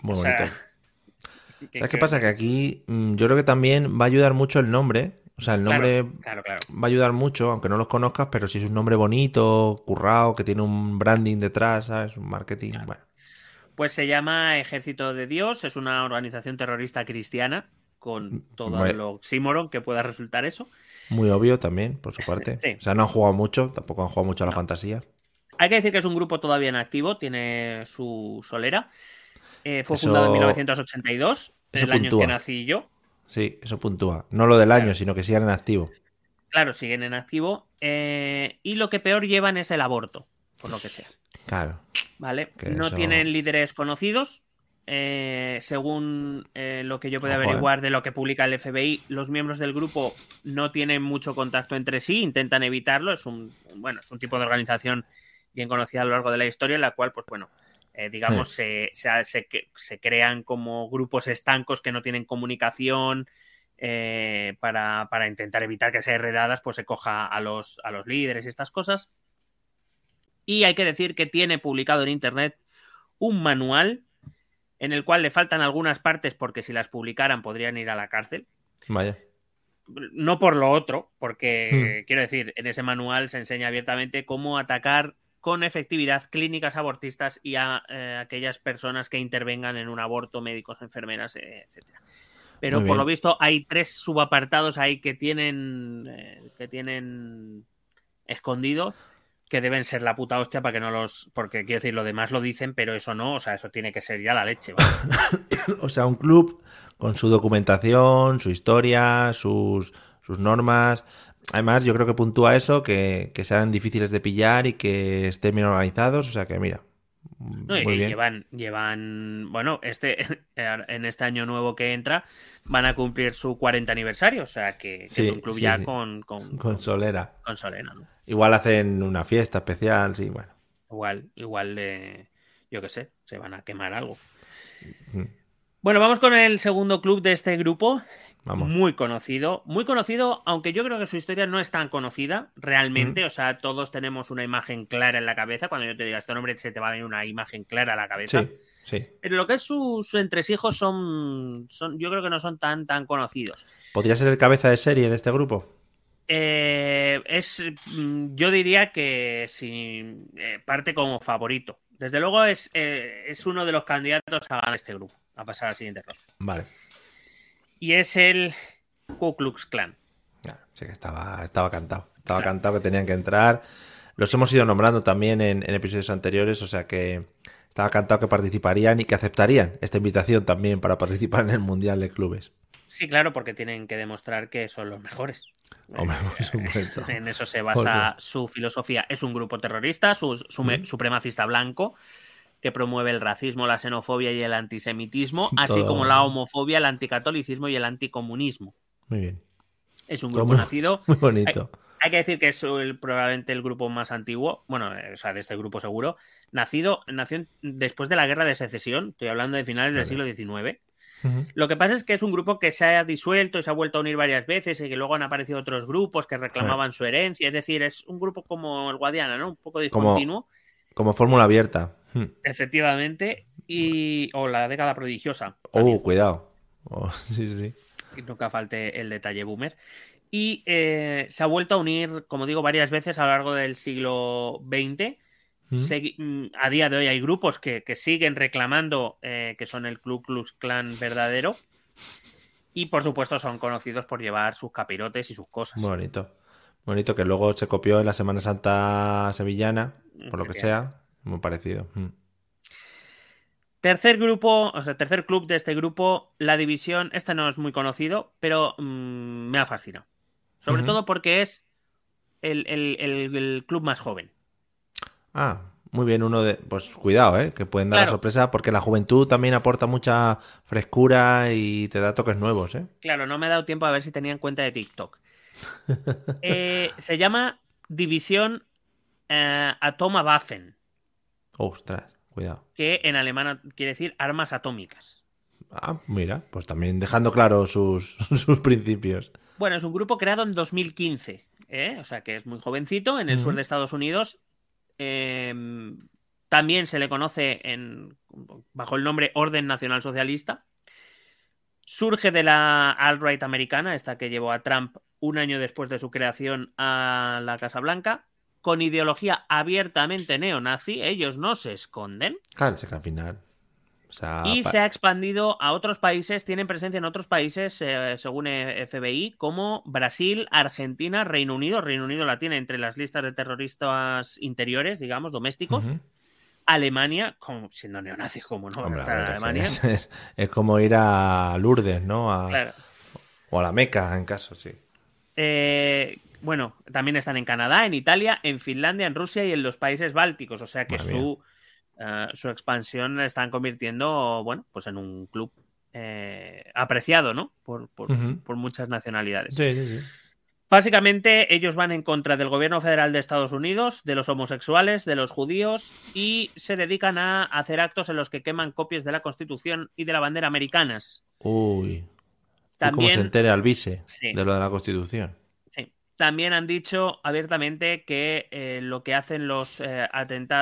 Muy bonito. ¿Sabes qué pasa? Que aquí mm, yo creo que también va a ayudar mucho el nombre. O sea, el nombre va a ayudar mucho, aunque no los conozcas, pero si es un nombre bonito, currado, que tiene un branding detrás, ¿sabes? Un marketing. Bueno. Pues se llama Ejército de Dios, es una organización terrorista cristiana, con mm, todo lo oxímoron que pueda resultar eso. Muy obvio también, por su parte. O sea, no han jugado mucho, tampoco han jugado mucho a la fantasía. Hay que decir que es un grupo todavía en activo, tiene su solera. Eh, fue fundado en 1982, el año en que nací yo. Sí, eso puntúa. No lo del año, sino que sigan en activo. Claro, siguen en activo. Eh, y lo que peor llevan es el aborto, por lo que sea. Claro. ¿Vale? No tienen líderes conocidos. Eh, según lo que yo puedo averiguar de lo que publica el FBI, los miembros del grupo no tienen mucho contacto entre sí, intentan evitarlo. Es un, bueno, es un tipo de organización bien conocida a lo largo de la historia, en la cual, pues bueno, eh, digamos, se, se, crean como grupos estancos que no tienen comunicación. Eh, para, intentar evitar que sean heredadas, pues se coja a los, a los líderes y estas cosas. Y hay que decir que tiene publicado en internet un manual en el cual le faltan algunas partes porque si las publicaran podrían ir a la cárcel. Vaya. No por lo otro, porque hmm. quiero decir, en ese manual se enseña abiertamente cómo atacar con efectividad clínicas abortistas y a eh, aquellas personas que intervengan en un aborto, médicos, enfermeras, eh, etcétera. Pero por lo visto hay tres subapartados ahí que tienen eh, que tienen escondido que deben ser la puta hostia para que no los porque quiero decir lo demás lo dicen, pero eso no, o sea, eso tiene que ser ya la leche. o sea, un club con su documentación, su historia, sus sus normas, Además, yo creo que puntúa eso, que, sean difíciles de pillar y que estén bien organizados. O sea que, mira. muy bien. Llevan, llevan, bueno, este, en este año nuevo que entra, van a cumplir su 40 aniversario. O sea que, es un club ya Con, con, solera. Con solera, Igual hacen una fiesta especial, sí, bueno. Igual, igual, eh, yo qué sé, se van a quemar algo. Bueno, vamos con el segundo club de este grupo, muy conocido, muy conocido, aunque yo creo que su historia no es tan conocida realmente. O sea, todos tenemos una imagen clara en la cabeza. Cuando yo te diga este nombre, se te va a venir una imagen clara a la cabeza. Sí, sí. Pero lo que es sus entresijos son, son, yo creo que no son tan, tan conocidos. ¿Podría ser el cabeza de serie de este grupo? Eh, es, mm, yo diría que sí, eh, parte como favorito. Desde luego es, eh, es uno de los candidatos a ganar este grupo, a pasar al siguiente ronda. Vale y es el Ku Klux Klan. sí que estaba, estaba cantado. Estaba cantado que tenían que entrar. Los hemos ido nombrando también en, episodios anteriores, o sea que estaba cantado que participarían y que aceptarían esta invitación también para participar en el Mundial de Clubes. Sí, claro, porque tienen que demostrar que son los mejores. Hombre, en eso se basa su filosofía. Es un grupo terrorista, su, supremacista blanco, que promueve el racismo, la xenofobia y el antisemitismo, así como la homofobia, el anticatolicismo y el anticomunismo. Muy bien. Es un grupo nacido. Muy bonito. Hay, que decir que es probablemente el grupo más antiguo, bueno, o sea, de este grupo seguro, nacido, nació después de la guerra de secesión, estoy hablando de finales del siglo XIX. Lo que pasa es que es un grupo que se ha disuelto y se ha vuelto a unir varias veces y que luego han aparecido otros grupos que reclamaban su herencia. Es decir, es un grupo como el Guadiana, ¿no? Un poco discontinuo. como fórmula abierta. Hmm. Efectivamente. Y. O la década prodigiosa. Oh, cuidado. Oh, sí, sí. Que nunca falte el detalle boomer. Y eh, se ha vuelto a unir, como digo, varias veces a lo largo del siglo XX. Mm, a día de hoy hay grupos que, siguen reclamando eh, que son el Ku Klux Klan verdadero. Y por supuesto son conocidos por llevar sus capirotes y sus cosas. bonito. Bonito que luego se copió en la Semana Santa sevillana, por lo que sea. Muy parecido. Mm. Tercer grupo, o sea, tercer club de este grupo, la división, este no es muy conocido, pero mm, me ha fascinado. Sobre todo porque es el, club más joven. Ah, muy bien, uno de. Pues cuidado, ¿eh? Que pueden dar la sorpresa porque la juventud también aporta mucha frescura y te da toques nuevos, ¿eh? Claro, no me he dado tiempo a ver si tenían cuenta de TikTok. Eh, se llama División eh, Atoma Waffen. Ostras, cuidado. Que en alemán quiere decir armas atómicas. Ah, mira, pues también dejando claro sus, sus principios. Bueno, es un grupo creado en 2015, ¿eh? o sea que es muy jovencito, en el sur de Estados Unidos. Em, también se le conoce en, bajo el nombre Orden Nacional Socialista. Surge de la alt-right americana, esta que llevó a Trump un año después de su creación a la Casa Blanca, con ideología abiertamente neonazi. Ellos no se esconden. Claro, que al final y se ha expandido a otros países, tienen presencia en otros países, eh, según FBI, como Brasil, Argentina, Reino Unido. Reino Unido la tiene entre las listas de terroristas interiores, digamos, domésticos. Alemania, como, siendo neonazis, como no, Alemania. Es, como ir a Lourdes, ¿no? O a la Meca, en caso, sí. Eh, bueno, también están en Canadá, en Italia, en Finlandia, en Rusia y en los países bálticos. O sea que su eh, su expansión la están convirtiendo, bueno, pues en un club eh, apreciado, ¿no? Por, muchas nacionalidades. Sí, sí, sí. Básicamente, ellos van en contra del gobierno federal de Estados Unidos, de los homosexuales, de los judíos y se dedican a hacer actos en los que queman copias de la Constitución y de la bandera americanas. Uy. También, ¿Cómo se entere al vice de lo de la Constitución? También han dicho abiertamente que eh, lo que hacen los, eh,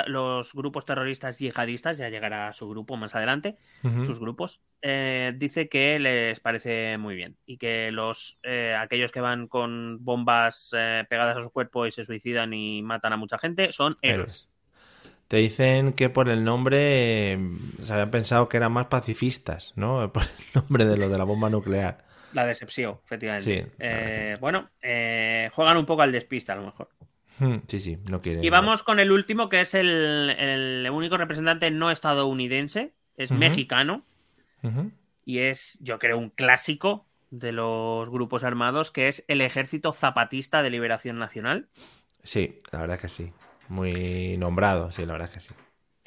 los grupos terroristas yihadistas, ya llegará a su grupo más adelante, sus grupos, eh, dice que les parece muy bien y que los aquellos que van con bombas pegadas a su cuerpo y se suicidan y matan a mucha gente son héroes. Te dicen que por el nombre se habían pensado que eran más pacifistas, ¿no? Por el nombre de lo de la bomba nuclear. La decepción, efectivamente. Eh, bueno, eh, juegan un poco al despista a lo mejor. Hmm, sí, sí, no quieren. Y vamos con el último, que es el, único representante no estadounidense, es mexicano. Y es, yo creo, un clásico de los grupos armados, que es el Ejército Zapatista de Liberación Nacional. Sí, la verdad que sí. Muy nombrado, sí, la verdad que sí.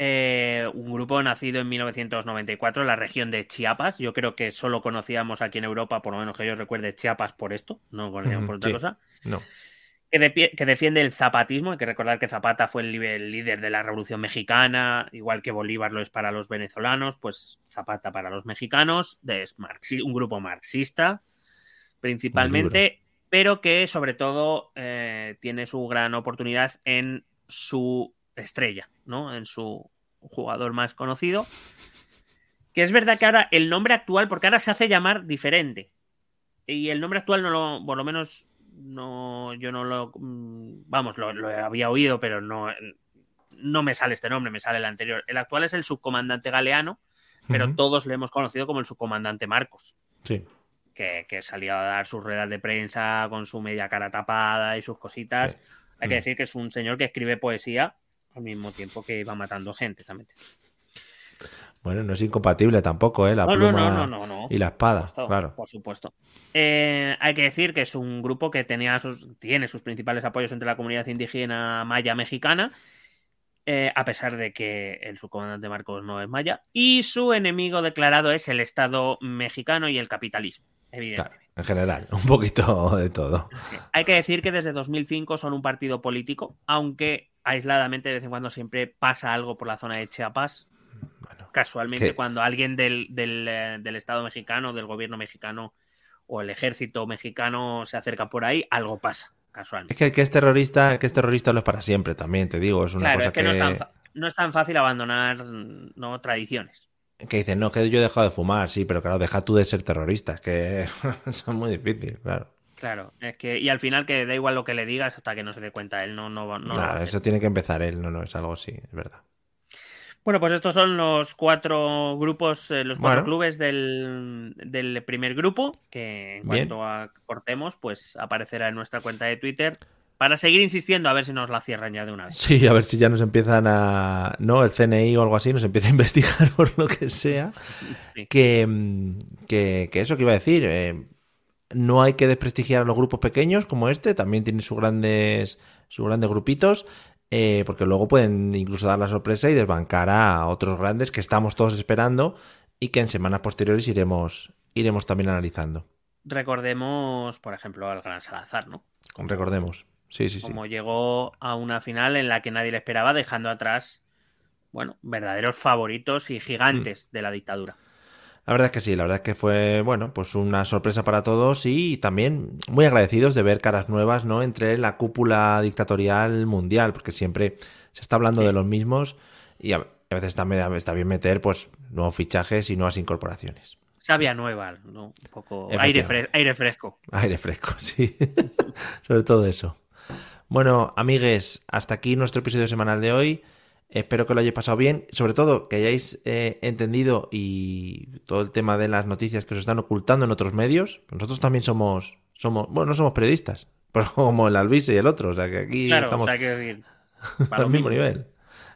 Eh, un grupo nacido en 1994 en la región de Chiapas. Yo creo que solo conocíamos aquí en Europa, por lo menos que yo recuerde, Chiapas por esto, no conocíamos por otra cosa. No. Que, que, defiende el zapatismo. Hay que recordar que Zapata fue el, líder de la Revolución Mexicana, igual que Bolívar lo es para los venezolanos, pues Zapata para los mexicanos. Es un grupo marxista, principalmente, pero que sobre todo eh, tiene su gran oportunidad en su estrella, ¿no? En su jugador más conocido. Que es verdad que ahora el nombre actual, porque ahora se hace llamar diferente. Y el nombre actual no lo, por lo menos, no, yo no lo, mm, vamos, lo, había oído, pero no, no me sale este nombre, me sale el anterior. El actual es el subcomandante Galeano, pero todos le hemos conocido como el subcomandante Marcos. Sí. Que, que salía a dar sus ruedas de prensa con su media cara tapada y sus cositas. Hay que decir que es un señor que escribe poesía al mismo tiempo que iba matando gente también. Bueno, no es incompatible tampoco, ¿eh? La pluma y la espada, claro. Por supuesto. Eh, hay que decir que es un grupo que tenía sus, tiene sus principales apoyos entre la comunidad indígena maya mexicana, eh, a pesar de que el subcomandante Marcos no es maya, y su enemigo declarado es el Estado mexicano y el capitalismo, evidentemente. en general, un poquito de todo. Hay que decir que desde 2005 son un partido político, aunque aisladamente de vez en cuando siempre pasa algo por la zona de Chiapas. Casualmente, cuando alguien del, eh, del, Estado mexicano, del gobierno mexicano o el ejército mexicano se acerca por ahí, algo pasa, casualmente. Es que el que es terrorista, que es terrorista lo es para siempre también, te digo. Es una cosa que, No, es tan, fácil abandonar no tradiciones. Que dicen, no, que yo he dejado de fumar, sí, pero claro, deja tú de ser terrorista, que son muy difíciles, claro. Claro, es que, y al final que da igual lo que le digas hasta que no se dé cuenta él, no, no, no. eso tiene que empezar él, no, no, es algo así, es verdad. Bueno, pues estos son los cuatro grupos, eh, los cuatro clubes del, primer grupo, que en cuanto a cortemos, pues aparecerá en nuestra cuenta de Twitter para seguir insistiendo a ver si nos la cierran ya de una vez. Sí, a ver si ya nos empiezan a. No, el CNI o algo así nos empieza a investigar por lo que sea. Que, que, eso que iba a decir. Eh, no hay que desprestigiar a los grupos pequeños como este, también tiene sus grandes, sus grandes grupitos. Eh, porque luego pueden incluso dar la sorpresa y desbancar a otros grandes que estamos todos esperando y que en semanas posteriores iremos, iremos también analizando. Recordemos, por ejemplo, al Gran Salazar, ¿no? Recordemos, sí, sí, sí. Como llegó a una final en la que nadie le esperaba, dejando atrás, bueno, verdaderos favoritos y gigantes mm. de la dictadura. La verdad es que sí, la verdad es que fue, bueno, pues una sorpresa para todos y también muy agradecidos de ver caras nuevas, ¿no? Entre la cúpula dictatorial mundial, porque siempre se está hablando de los mismos y a, veces está, está, bien meter, pues, nuevos fichajes y nuevas incorporaciones. Sabia nueva, ¿no? Un poco aire, aire fresco. Aire fresco, sí. Sobre todo eso. Bueno, amigues, hasta aquí nuestro episodio semanal de hoy. Espero que lo hayáis pasado bien, sobre todo que hayáis eh, entendido y todo el tema de las noticias que os están ocultando en otros medios. Nosotros también somos, somos, bueno, no somos periodistas, pero como el Albise y el otro, o sea que aquí estamos al mismo nivel.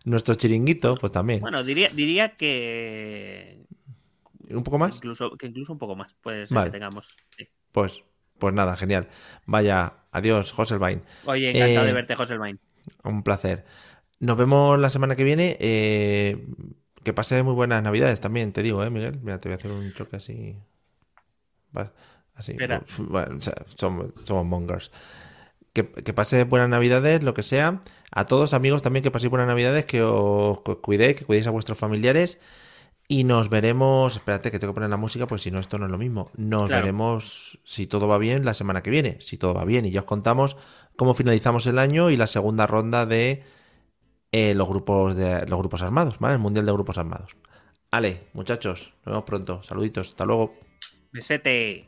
Nuestro chiringuito, pues también. Bueno, diría, diría que un poco más, incluso que incluso un poco más, puede ser que tengamos. Pues, pues nada, genial. Vaya, adiós, Joselvain. Oye, encantado de eh, verte, Joselvain. Un placer. Nos vemos la semana que viene. Eh, que pase muy buenas navidades también, te digo, ¿eh, Miguel? Mira, te voy a hacer un choque así. Así. Bueno, somos, somos mongers. Que, que, pase buenas navidades, lo que sea. A todos, amigos, también que paséis buenas navidades, que os cuidéis, que cuidéis a vuestros familiares. Y nos veremos. Espérate, que tengo que poner la música, pues si no, esto no es lo mismo. Nos veremos, si todo va bien, la semana que viene. Si todo va bien. Y ya os contamos cómo finalizamos el año y la segunda ronda de eh, los, grupos de, los grupos armados, ¿vale? El Mundial de Grupos Armados. Ale, muchachos, nos vemos pronto. Saluditos, hasta luego. Besete.